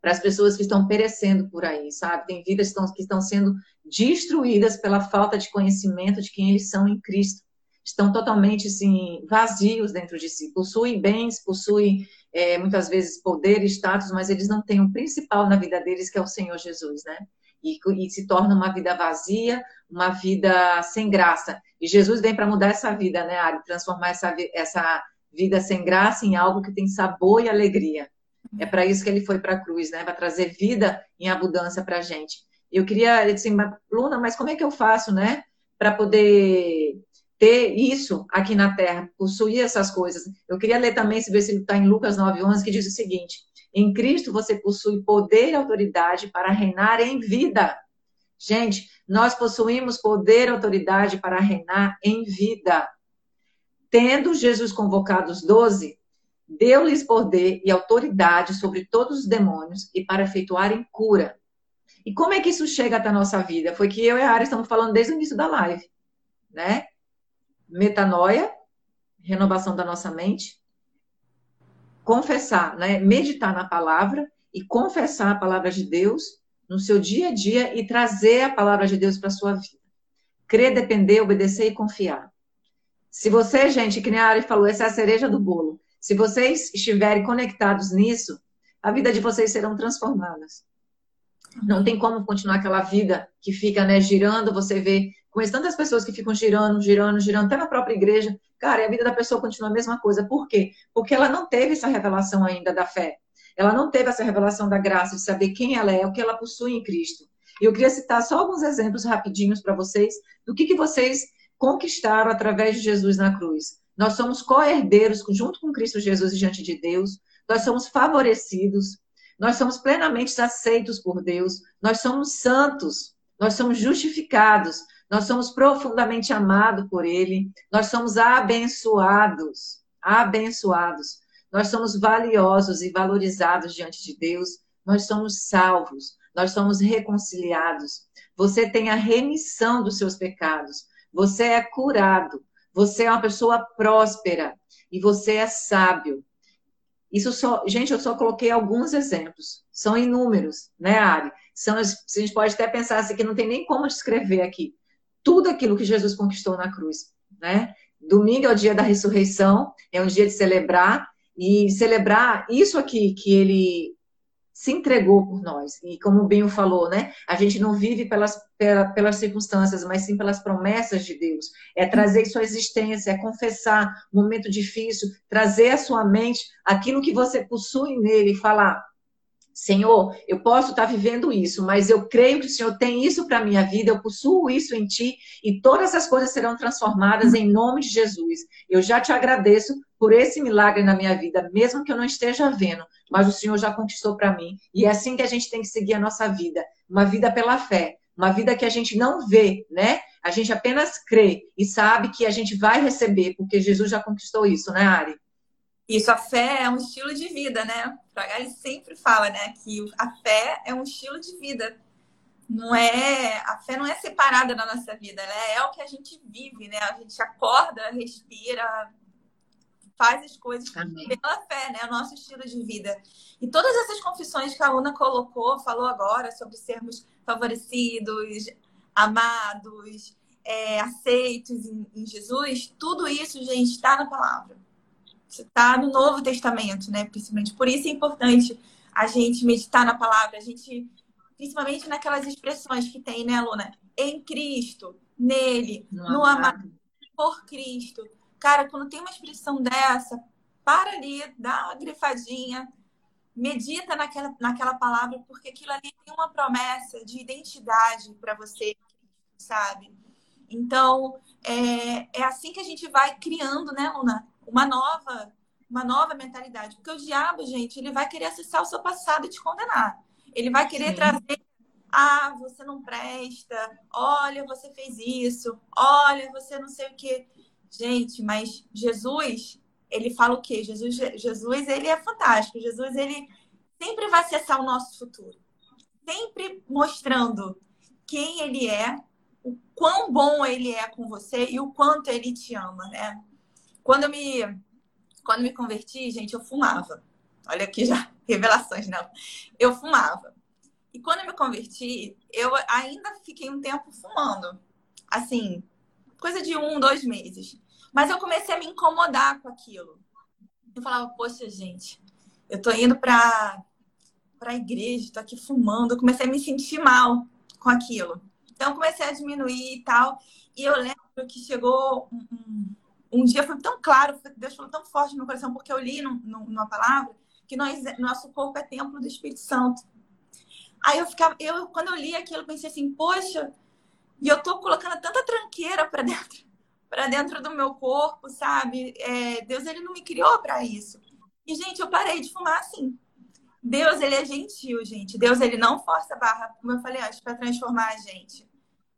para as pessoas que estão perecendo por aí, sabe? Tem vidas que estão, que estão sendo destruídas pela falta de conhecimento de quem eles são em Cristo. Estão totalmente assim, vazios dentro de si. Possuem bens, possuem é, muitas vezes poder status, mas eles não têm o principal na vida deles, que é o Senhor Jesus, né? E, e se torna uma vida vazia, uma vida sem graça. E Jesus vem para mudar essa vida, né, Ari? Transformar essa, essa vida sem graça em algo que tem sabor e alegria. É para isso que ele foi para a cruz, né? Para trazer vida em abundância para a gente. Eu queria, assim, Luna, mas como é que eu faço, né? Para poder ter isso aqui na terra, possuir essas coisas. Eu queria ler também esse versículo está em Lucas 9,11, que diz o seguinte: Em Cristo você possui poder e autoridade para reinar em vida. Gente, nós possuímos poder e autoridade para reinar em vida. Tendo Jesus convocado os doze, deu-lhes poder e autoridade sobre todos os demônios e para efetuarem cura. E como é que isso chega até a nossa vida? Foi que eu e a Ara estamos falando desde o início da live, né? Metanoia, renovação da nossa mente, confessar, né? Meditar na palavra e confessar a palavra de Deus no seu dia a dia e trazer a palavra de Deus para sua vida. Crer, depender, obedecer e confiar. Se você, gente, que nem a Ari falou, essa é a cereja do bolo. Se vocês estiverem conectados nisso, a vida de vocês serão transformadas. Não tem como continuar aquela vida que fica, né, girando, você vê, conheço tantas pessoas que ficam girando, girando, girando, até na própria igreja, cara, e a vida da pessoa continua a mesma coisa. Por quê? Porque ela não teve essa revelação ainda da fé. Ela não teve essa revelação da graça, de saber quem ela é, o que ela possui em Cristo. E eu queria citar só alguns exemplos rapidinhos para vocês do que, que vocês conquistaram através de Jesus na cruz. Nós somos co-herdeiros junto com Cristo Jesus diante de Deus. Nós somos favorecidos. Nós somos plenamente aceitos por Deus. Nós somos santos. Nós somos justificados. Nós somos profundamente amados por Ele. Nós somos abençoados. Abençoados. Nós somos valiosos e valorizados diante de Deus. Nós somos salvos. Nós somos reconciliados. Você tem a remissão dos seus pecados. Você é curado. Você é uma pessoa próspera e você é sábio. Isso só, gente, eu só coloquei alguns exemplos. São inúmeros, né, Ari? São, a gente pode até pensar assim que não tem nem como descrever aqui tudo aquilo que Jesus conquistou na cruz, né? Domingo é o dia da ressurreição, é um dia de celebrar e celebrar isso aqui que ele se entregou por nós. E como o Binho falou, né? A gente não vive pelas, pelas circunstâncias, mas sim pelas promessas de Deus. É trazer sua existência, é confessar um momento difícil, trazer à sua mente aquilo que você possui nele e falar: Senhor, eu posso estar vivendo isso, mas eu creio que o Senhor tem isso para a minha vida, eu possuo isso em ti e todas as coisas serão transformadas em nome de Jesus. Eu já te agradeço por esse milagre na minha vida, mesmo que eu não esteja vendo, mas o Senhor já conquistou para mim. E é assim que a gente tem que seguir a nossa vida, uma vida pela fé, uma vida que a gente não vê, né? A gente apenas crê e sabe que a gente vai receber, porque Jesus já conquistou isso, né, Ari? Isso, a fé é um estilo de vida, né? Ele sempre fala, né, que a fé é um estilo de vida. Não é, a fé não é separada da nossa vida, né? É o que a gente vive, né? A gente acorda, respira, faz as coisas Amém. pela fé, né? É o nosso estilo de vida. E todas essas confissões que a Luna colocou, falou agora sobre sermos favorecidos, amados, é, aceitos em, em Jesus, tudo isso, gente, está na palavra está no Novo Testamento, né? Principalmente. Por isso é importante a gente meditar na palavra, a gente, principalmente naquelas expressões que tem, né, Luna? Em Cristo, nele, no, no amado, por Cristo. Cara, quando tem uma expressão dessa, para ali, dá uma grifadinha, medita naquela, naquela palavra, porque aquilo ali tem uma promessa de identidade para você, sabe? Então, é, é assim que a gente vai criando, né, Luna? uma nova, uma nova mentalidade. Porque o diabo, gente, ele vai querer acessar o seu passado e te condenar. Ele vai querer Sim. trazer, ah, você não presta, olha, você fez isso, olha, você não sei o quê. Gente, mas Jesus, ele fala o quê? Jesus, Jesus, ele é fantástico. Jesus, ele sempre vai acessar o nosso futuro. sempre mostrando quem ele é, o quão bom ele é com você e o quanto ele te ama, né? Quando eu me, quando me converti, gente, eu fumava. Olha aqui já, revelações, não. Eu fumava. E quando eu me converti, eu ainda fiquei um tempo fumando. Assim, coisa de um, dois meses. Mas eu comecei a me incomodar com aquilo. Eu falava, poxa, gente, eu tô indo pra, pra igreja, tô aqui fumando. Eu comecei a me sentir mal com aquilo. Então, comecei a diminuir e tal. E eu lembro que chegou um, um, dia, foi tão claro, Deus falou tão forte no meu coração, porque eu li numa palavra que nós, nosso corpo é templo do Espírito Santo. Aí eu ficava, eu, quando eu li aquilo, pensei assim, poxa, e eu tô colocando tanta tranqueira para dentro, para dentro do meu corpo, sabe? É, Deus ele não me criou para isso. E gente, eu parei de fumar assim. Deus ele é gentil, gente. Deus ele não força a barra, como eu falei antes, para transformar a gente,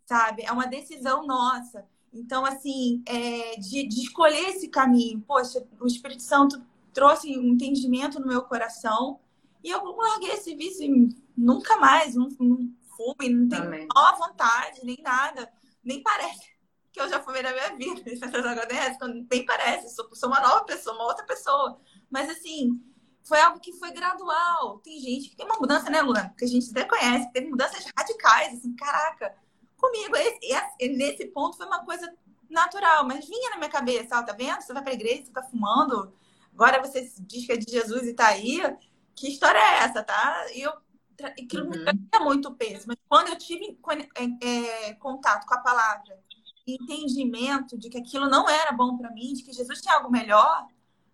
sabe? É uma decisão nossa. Então, assim, é, de, de escolher esse caminho. Poxa, o Espírito Santo trouxe um entendimento no meu coração e eu larguei esse vício e nunca mais, não, não fume, não tenho a vontade, nem nada. Nem parece que eu já fumei na minha vida. Nem parece, sou, sou uma nova pessoa, uma outra pessoa. Mas assim, foi algo que foi gradual. Tem gente que tem uma mudança, né, Luna? Que a gente até conhece, teve mudanças radicais, assim, caraca. Comigo, esse, esse, nesse ponto foi uma coisa natural, mas vinha na minha cabeça, ó, tá vendo? Você vai pra igreja, você tá fumando, agora você diz que é de Jesus e tá aí que história é essa, tá? E eu aquilo uhum. me trazia muito peso, mas quando eu tive é, é, contato com a palavra, entendimento de que aquilo não era bom para mim, de que Jesus tinha algo melhor,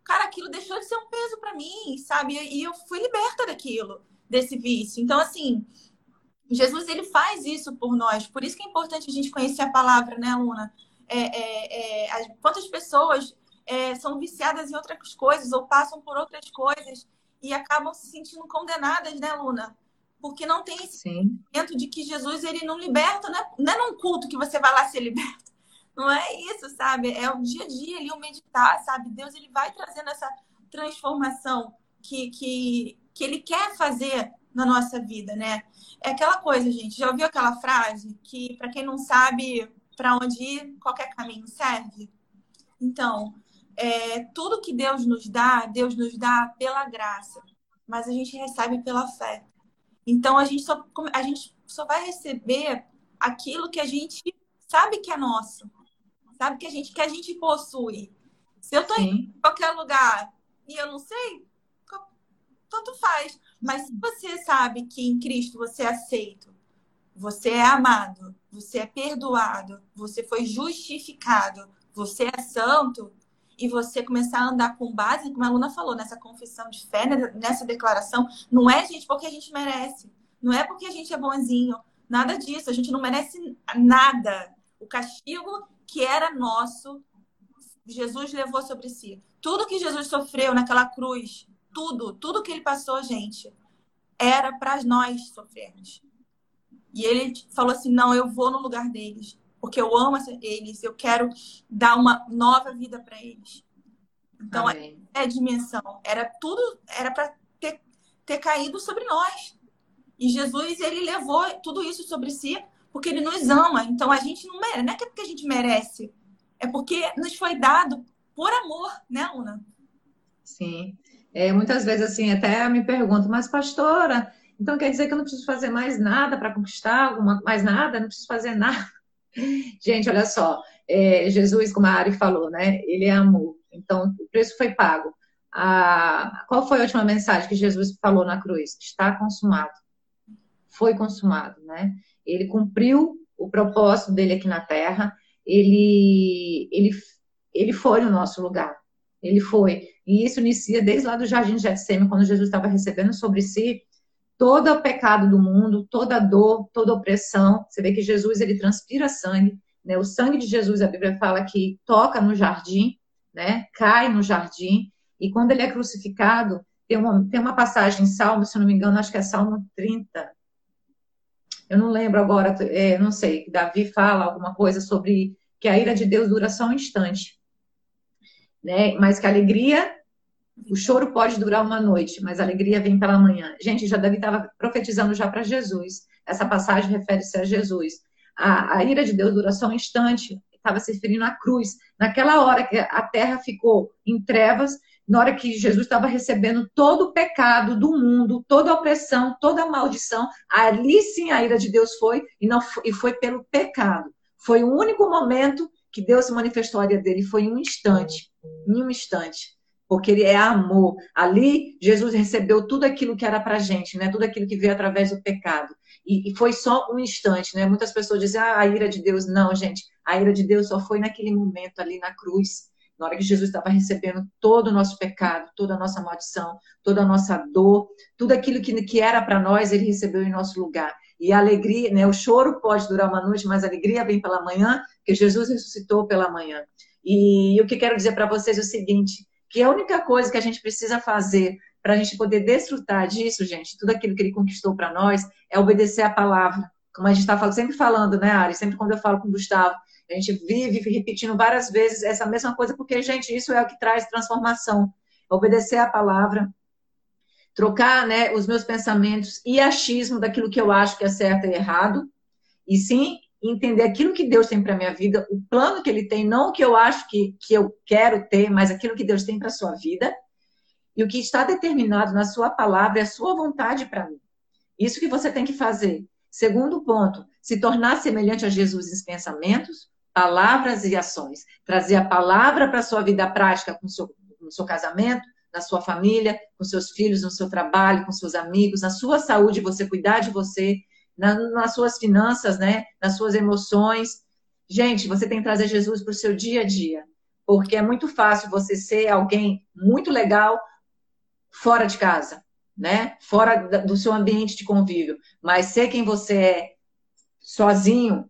cara, aquilo deixou de ser um peso para mim, sabe? E eu fui liberta daquilo, desse vício. Então, assim, Jesus ele faz isso por nós. Por isso que é importante a gente conhecer a palavra, né, Luna? É, é, é, quantas pessoas é, são viciadas em outras coisas ou passam por outras coisas e acabam se sentindo condenadas, né, Luna? Porque não tem esse sentimento de que Jesus ele não liberta, né? não é num culto que você vai lá ser liberto. Não é isso, sabe? É o dia a dia ali, o meditar, sabe? Deus ele vai trazendo essa transformação que, que, que ele quer fazer na nossa vida, né? É aquela coisa, gente. Já ouviu aquela frase que, para quem não sabe para onde ir, qualquer caminho serve? Então, é, tudo que Deus nos dá, Deus nos dá pela graça, mas a gente recebe pela fé. Então a gente só, a gente só vai receber aquilo que a gente sabe que é nosso, sabe que a gente que a gente possui. Se eu estou em qualquer lugar e eu não sei, tanto faz. Mas se você sabe que em Cristo você é aceito, você é amado, você é perdoado, você foi justificado, você é santo, e você começar a andar com base, como a aluna falou, nessa confissão de fé, né, nessa declaração, não é, gente, porque a gente merece. Não é porque a gente é bonzinho. Nada disso. A gente não merece nada. O castigo que era nosso, Jesus levou sobre si. Tudo que Jesus sofreu naquela cruz, tudo, tudo que ele passou, gente, era para nós sofrermos. E ele falou assim: não, eu vou no lugar deles porque eu amo eles, eu quero dar uma nova vida para eles. Então, Amém. é a dimensão. Era tudo, era para ter, ter caído sobre nós. E Jesus, ele levou tudo isso sobre si porque ele nos ama. Então, a gente não merece, não é, é porque a gente merece, é porque nos foi dado por amor, né, Luna? Sim. É, muitas vezes, assim, até me pergunto, mas pastora, então quer dizer que eu não preciso fazer mais nada para conquistar alguma, mais nada? Não preciso fazer nada? Gente, olha só, é, Jesus, como a Ari falou, né? Ele é amor. Então, o preço foi pago. Qual foi a última mensagem que Jesus falou na cruz? Está consumado. Foi consumado, né? Ele cumpriu o propósito dele aqui na Terra. Ele, ele, ele foi no nosso lugar. Ele foi. E isso inicia desde lá do Jardim de Getsêmen, quando Jesus estava recebendo sobre si todo o pecado do mundo, toda dor, toda opressão. Você vê que Jesus ele transpira sangue, né? O sangue de Jesus, a Bíblia fala que toca no jardim, né? Cai no jardim. E quando ele é crucificado, tem uma, tem uma passagem em Salmo, se não me engano, acho que é Salmo 30. Eu não lembro agora, é, não sei, Davi fala alguma coisa sobre que a ira de Deus dura só um instante, né? Mas que a alegria O choro pode durar uma noite, mas a alegria vem pela manhã. Gente, já Davi estava profetizando já para Jesus. Essa passagem refere-se a Jesus. A, a, ira de Deus dura só um instante, estava se referindo à cruz. Naquela hora que a terra ficou em trevas, na hora que Jesus estava recebendo todo o pecado do mundo, toda a opressão, toda a maldição, ali sim a ira de Deus foi e não foi, e foi pelo pecado. Foi o único momento que Deus se manifestou a ira dele, foi em um instante, em um instante porque ele é amor. Ali, Jesus recebeu tudo aquilo que era para gente, né? Tudo aquilo que veio através do pecado. E, e, foi só um instante, né? Muitas pessoas dizem, ah, a ira de Deus. Não, gente, a ira de Deus só foi naquele momento ali na cruz, na hora que Jesus estava recebendo todo o nosso pecado, toda a nossa maldição, toda a nossa dor, tudo aquilo que, que era para nós, ele recebeu em nosso lugar. E a alegria, né? O choro pode durar uma noite, mas a alegria vem pela manhã, porque Jesus ressuscitou pela manhã. E o que quero dizer para vocês é o seguinte: que a única coisa que a gente precisa fazer para a gente poder desfrutar disso, gente, tudo aquilo que ele conquistou para nós, é obedecer a palavra. Como a gente está sempre falando, né, Ari? Sempre quando eu falo com o Gustavo, a gente vive repetindo várias vezes essa mesma coisa, porque, gente, isso é o que traz transformação. Obedecer a palavra, trocar né, os meus pensamentos e achismo daquilo que eu acho que é certo e errado, e sim entender aquilo que Deus tem para minha vida, o plano que Ele tem, não o que eu acho que, que eu quero ter, mas aquilo que Deus tem para sua vida, e o que está determinado na sua palavra é a sua vontade para mim. Isso que você tem que fazer. Segundo ponto, se tornar semelhante a Jesus em pensamentos, palavras e ações. Trazer a palavra para a sua vida prática, com seu, no seu casamento, na sua família, com seus filhos, no seu trabalho, com seus amigos, na sua saúde, você cuidar de você, na, nas suas finanças, né? Nas suas emoções. Gente, você tem que trazer Jesus para o seu dia a dia. Porque é muito fácil você ser alguém muito legal fora de casa, né? Fora do seu ambiente de convívio. Mas ser quem você é sozinho,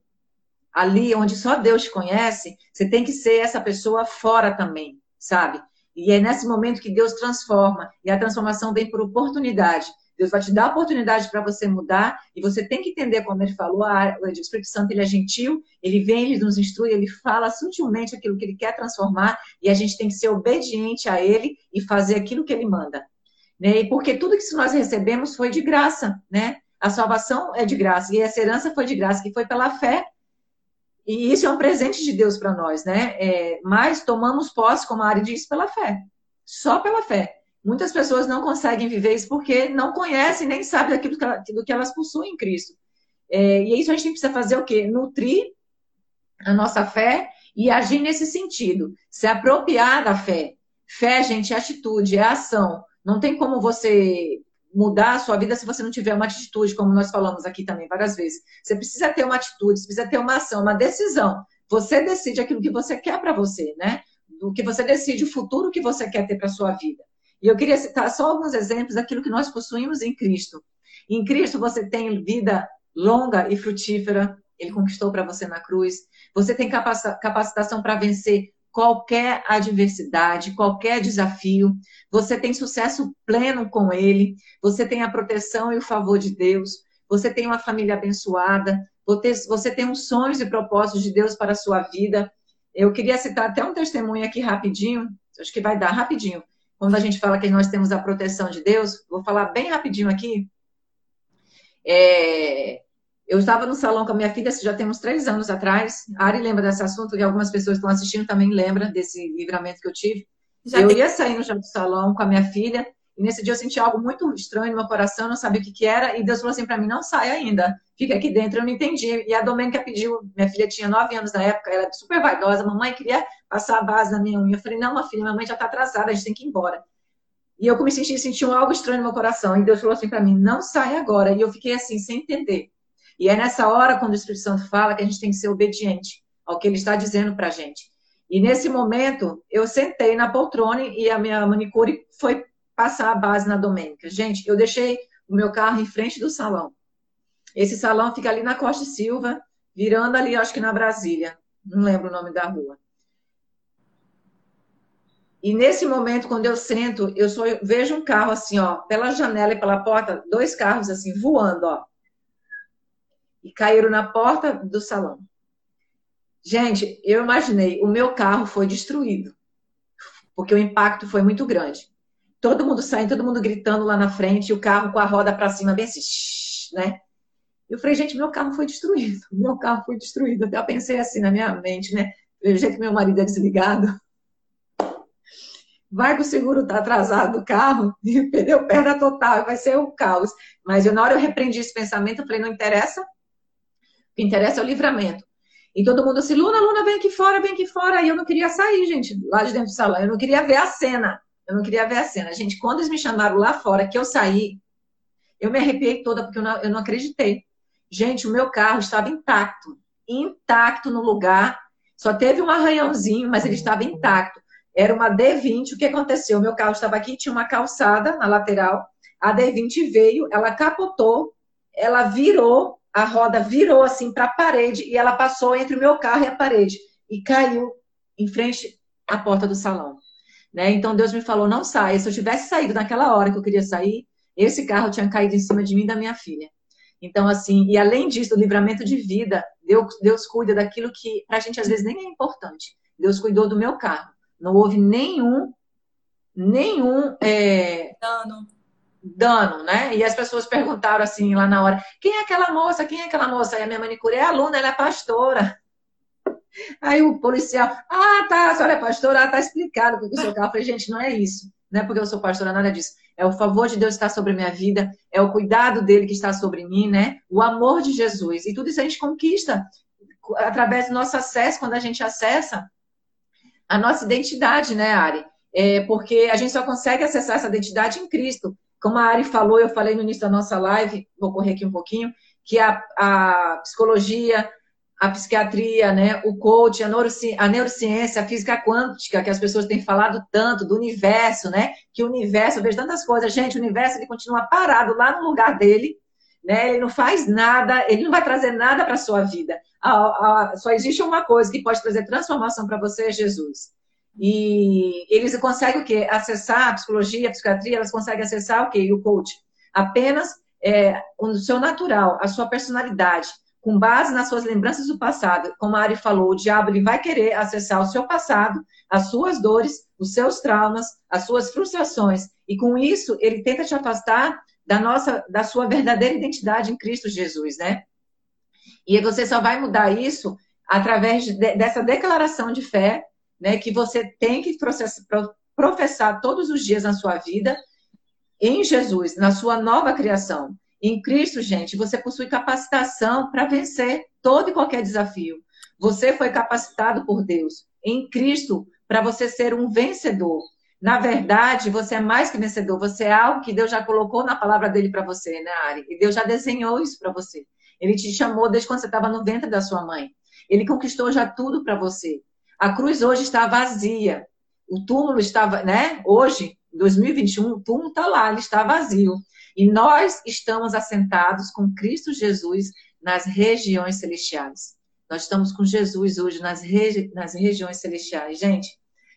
ali onde só Deus te conhece, você tem que ser essa pessoa fora também, sabe? E é nesse momento que Deus transforma. E a transformação vem por oportunidade. Deus vai te dar a oportunidade para você mudar e você tem que entender, como ele falou, a, o Espírito Santo ele é gentil, ele vem, ele nos instrui, ele fala sutilmente aquilo que ele quer transformar e a gente tem que ser obediente a ele e fazer aquilo que ele manda. Né? E porque tudo que nós recebemos foi de graça, né? A salvação é de graça e essa herança foi de graça, que foi pela fé. E isso é um presente de Deus para nós, né? É, mas tomamos posse, como a Ari disse, pela fé. Só pela fé. Muitas pessoas não conseguem viver isso porque não conhecem nem sabem daquilo que, do que elas possuem em Cristo. É, e isso a gente precisa fazer o quê? Nutrir a nossa fé e agir nesse sentido. Se apropriar da fé. Fé, gente, é atitude, é ação. Não tem como você mudar a sua vida se você não tiver uma atitude, como nós falamos aqui também várias vezes. Você precisa ter uma atitude, você precisa ter uma ação, uma decisão. Você decide aquilo que você quer para você, né? Do que você decide o futuro que você quer ter para sua vida. E eu queria citar só alguns exemplos daquilo que nós possuímos em Cristo. Em Cristo você tem vida longa e frutífera, ele conquistou para você na cruz. Você tem capacitação para vencer qualquer adversidade, qualquer desafio. Você tem sucesso pleno com ele. Você tem a proteção e o favor de Deus. Você tem uma família abençoada. Você tem os sonhos e propósitos de Deus para a sua vida. Eu queria citar até um testemunho aqui rapidinho. Acho que vai dar rapidinho quando a gente fala que nós temos a proteção de Deus, vou falar bem rapidinho aqui. É, eu estava no salão com a minha filha, já temos três anos atrás. A Ari lembra desse assunto, e algumas pessoas que estão assistindo também lembram desse livramento que eu tive. Já eu tem... ia saindo já do salão com a minha filha, e nesse dia eu senti algo muito estranho no meu coração, não sabia o que, que era, e Deus falou assim para mim: não sai ainda, fica aqui dentro. Eu não entendi. E a Domênica pediu, minha filha tinha nove anos na época, ela era super vaidosa, mamãe queria passar a base na minha unha. Eu falei: não, minha filha, minha mãe já está atrasada, a gente tem que ir embora. E eu comecei a sentir algo estranho no meu coração, e Deus falou assim para mim: não sai agora. E eu fiquei assim, sem entender. E é nessa hora, quando o Espírito Santo fala, que a gente tem que ser obediente ao que ele está dizendo para a gente. E nesse momento, eu sentei na poltrona e a minha manicure foi passar a base na Domênica. Gente, eu deixei o meu carro em frente do salão. Esse salão fica ali na Costa Silva, virando ali, acho que na Brasília. Não lembro o nome da rua. E nesse momento, quando eu sento, eu só vejo um carro assim, ó, pela janela e pela porta, dois carros assim, voando, ó. E caíram na porta do salão. Gente, eu imaginei, o meu carro foi destruído. Porque o impacto foi muito grande. Todo mundo saindo, todo mundo gritando lá na frente, e o carro com a roda para cima, bem assim, né? Eu falei, gente, meu carro foi destruído, meu carro foi destruído. Até eu pensei assim na minha mente, né? Do jeito que meu marido é desligado. Vai que o seguro tá atrasado do carro e perdeu perda total, vai ser o caos. Mas eu, na hora eu repreendi esse pensamento, eu falei, não interessa, o que interessa é o livramento. E todo mundo assim, Luna, Luna, vem aqui fora, vem aqui fora. E eu não queria sair, gente, lá de dentro do salão. Eu não queria ver a cena. Eu não queria ver a cena. Gente, quando eles me chamaram lá fora, que eu saí, eu me arrepiei toda, porque eu não, eu não acreditei. Gente, o meu carro estava intacto. Intacto no lugar. Só teve um arranhãozinho, mas ele estava intacto. Era uma D20. O que aconteceu? Meu carro estava aqui, tinha uma calçada na lateral. A D20 veio, ela capotou, ela virou, a roda virou assim para a parede e ela passou entre o meu carro e a parede e caiu em frente à porta do salão. Né? Então Deus me falou: não saia. Se eu tivesse saído naquela hora que eu queria sair, esse carro tinha caído em cima de mim e da minha filha. Então, assim, e além disso, do livramento de vida, Deus, Deus cuida daquilo que para a gente às vezes nem é importante. Deus cuidou do meu carro. Não houve nenhum, nenhum é, dano. dano, né? E as pessoas perguntaram assim lá na hora: quem é aquela moça? Quem é aquela moça? E a minha manicure é aluna, ela é pastora. Aí o policial, ah, tá, a senhora é pastora, ah, tá explicado porque o seu carro. Eu falei, gente, não é isso. Não é porque eu sou pastora, nada disso. É o favor de Deus que está sobre a minha vida, é o cuidado dele que está sobre mim, né? O amor de Jesus. E tudo isso a gente conquista através do nosso acesso, quando a gente acessa a nossa identidade, né, Ari? É porque a gente só consegue acessar essa identidade em Cristo. Como a Ari falou, eu falei no início da nossa live, vou correr aqui um pouquinho, que a, a psicologia, a psiquiatria, né, o coach, a, neuroci a neurociência, a física quântica, que as pessoas têm falado tanto do universo, né? Que o universo, eu vejo tantas coisas, gente, o universo ele continua parado lá no lugar dele, né? Ele não faz nada, ele não vai trazer nada para a sua vida. Só existe uma coisa que pode trazer transformação para você, é Jesus. E eles conseguem o quê? Acessar a psicologia, a psiquiatria, elas conseguem acessar o quê? O coach. Apenas é, o seu natural, a sua personalidade com base nas suas lembranças do passado, como a Ari falou, o diabo ele vai querer acessar o seu passado, as suas dores, os seus traumas, as suas frustrações, e com isso ele tenta te afastar da nossa, da sua verdadeira identidade em Cristo Jesus, né? E você só vai mudar isso através de, dessa declaração de fé, né, que você tem que processar, professar todos os dias na sua vida em Jesus, na sua nova criação. Em Cristo, gente, você possui capacitação para vencer todo e qualquer desafio. Você foi capacitado por Deus em Cristo para você ser um vencedor. Na verdade, você é mais que vencedor. Você é algo que Deus já colocou na palavra dele para você, né, Ari? E Deus já desenhou isso para você. Ele te chamou desde quando você estava no ventre da sua mãe. Ele conquistou já tudo para você. A cruz hoje está vazia. O túmulo estava, né? Hoje, 2021, o túmulo está lá, ele está vazio. E nós estamos assentados com Cristo Jesus nas regiões celestiais. Nós estamos com Jesus hoje nas, regi nas regiões celestiais. Gente,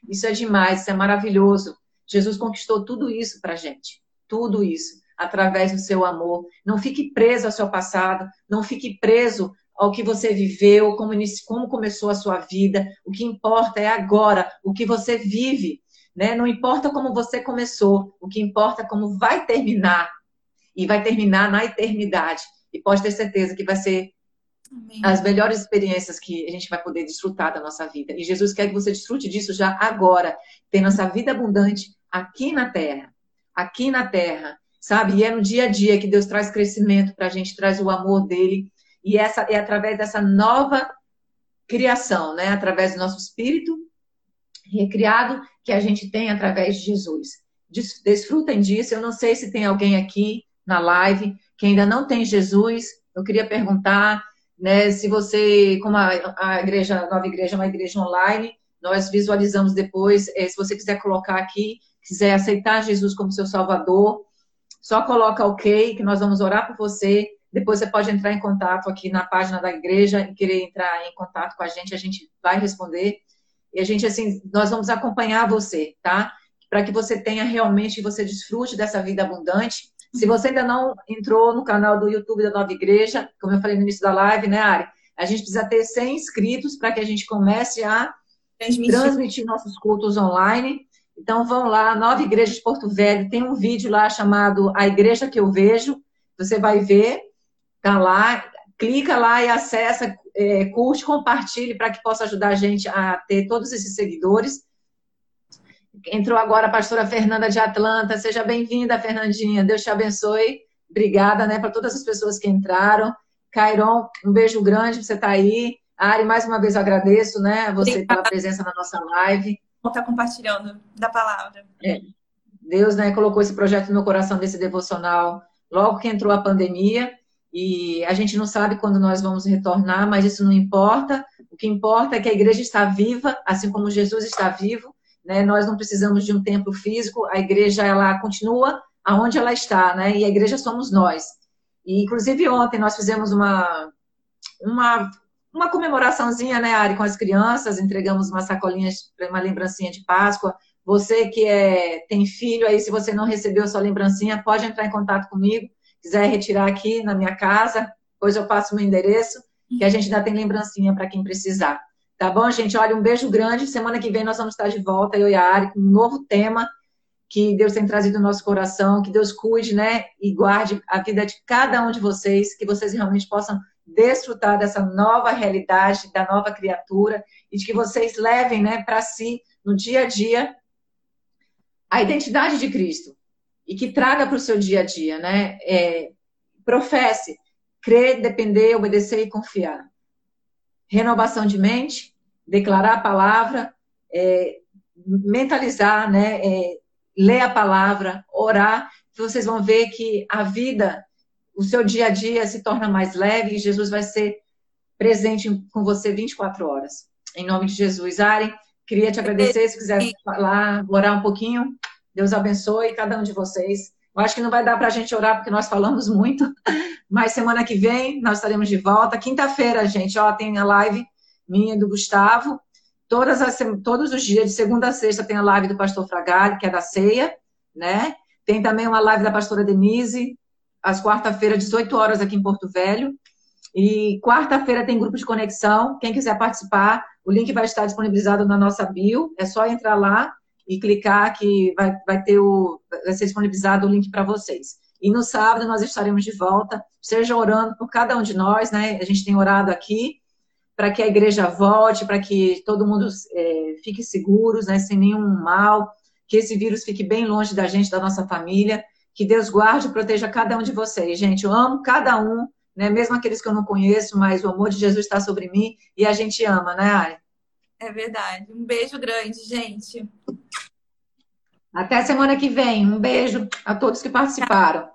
isso é demais, isso é maravilhoso. Jesus conquistou tudo isso para gente. Tudo isso. Através do seu amor. Não fique preso ao seu passado. Não fique preso ao que você viveu, como, como começou a sua vida. O que importa é agora, o que você vive. Né? Não importa como você começou, o que importa é como vai terminar e vai terminar na eternidade. E pode ter certeza que vai ser Amém. as melhores experiências que a gente vai poder desfrutar da nossa vida. E Jesus quer que você desfrute disso já agora, tendo essa vida abundante aqui na terra. Aqui na terra, sabe? E é no dia a dia que Deus traz crescimento para a gente, traz o amor dele. E essa é através dessa nova criação, né? Através do nosso espírito recriado que a gente tem através de Jesus. Desfrutem disso. Eu não sei se tem alguém aqui na live, que ainda não tem Jesus, eu queria perguntar, né, se você, como a, a igreja, a nova igreja é uma igreja online, nós visualizamos depois, eh, se você quiser colocar aqui, quiser aceitar Jesus como seu Salvador, só coloca OK, que nós vamos orar por você. Depois você pode entrar em contato aqui na página da igreja e querer entrar em contato com a gente, a gente vai responder. E a gente, assim, nós vamos acompanhar você, tá? Para que você tenha realmente, você desfrute dessa vida abundante se você ainda não entrou no canal do YouTube da Nova Igreja, como eu falei no início da live, né, Ari? A gente precisa ter 100 inscritos para que a gente comece a transmitir. transmitir nossos cultos online. Então vão lá, Nova Igreja de Porto Velho, tem um vídeo lá chamado A Igreja que eu vejo. Você vai ver, tá lá, clica lá e acessa, é, curte, compartilhe para que possa ajudar a gente a ter todos esses seguidores. Entrou agora a pastora Fernanda de Atlanta. Seja bem-vinda, Fernandinha. Deus te abençoe. Obrigada, né, para todas as pessoas que entraram. Cairon, um beijo grande, você está aí. Ari, mais uma vez eu agradeço, né, você Obrigada. pela presença na nossa live. Vou estar compartilhando da palavra. É. Deus, né, colocou esse projeto no meu coração desse devocional logo que entrou a pandemia e a gente não sabe quando nós vamos retornar, mas isso não importa. O que importa é que a igreja está viva, assim como Jesus está vivo. Né? Nós não precisamos de um templo físico, a igreja ela continua aonde ela está, né? E a igreja somos nós. E inclusive ontem nós fizemos uma uma uma comemoraçãozinha, né, Ari, com as crianças, entregamos umas sacolinhas para uma lembrancinha de Páscoa. Você que é, tem filho aí, se você não recebeu sua lembrancinha, pode entrar em contato comigo quiser retirar aqui na minha casa, depois eu passo o meu endereço, que a gente ainda tem lembrancinha para quem precisar. Tá bom, gente? Olha, um beijo grande. Semana que vem nós vamos estar de volta, eu e a Ari, com um novo tema que Deus tem trazido no nosso coração, que Deus cuide, né, e guarde a vida de cada um de vocês, que vocês realmente possam desfrutar dessa nova realidade, da nova criatura, e de que vocês levem, né, para si, no dia a dia, a identidade de Cristo e que traga para o seu dia a dia, né? É, professe, crer, depender, obedecer e confiar. Renovação de mente, declarar a palavra, é, mentalizar, né? É, ler a palavra, orar, vocês vão ver que a vida, o seu dia a dia se torna mais leve e Jesus vai ser presente com você 24 horas. Em nome de Jesus. Ari, queria te agradecer, se quiser falar, orar um pouquinho. Deus abençoe cada um de vocês. Eu acho que não vai dar para a gente orar porque nós falamos muito, mas semana que vem nós estaremos de volta. Quinta-feira, gente, ó, tem a live minha do Gustavo. Todas as, todos os dias, de segunda a sexta, tem a live do pastor Fragali, que é da ceia, né? Tem também uma live da pastora Denise, às quarta-feira, 18 horas, aqui em Porto Velho. E quarta-feira tem grupo de conexão. Quem quiser participar, o link vai estar disponibilizado na nossa bio. É só entrar lá e clicar que vai, vai ter o vai ser disponibilizado o link para vocês. E no sábado nós estaremos de volta, seja orando por cada um de nós, né? A gente tem orado aqui para que a igreja volte, para que todo mundo é, fique seguros, né? Sem nenhum mal, que esse vírus fique bem longe da gente, da nossa família. Que Deus guarde e proteja cada um de vocês, gente. Eu amo cada um, né? Mesmo aqueles que eu não conheço, mas o amor de Jesus está sobre mim e a gente ama, né, Ari? É verdade. Um beijo grande, gente. Até semana que vem. Um beijo a todos que participaram.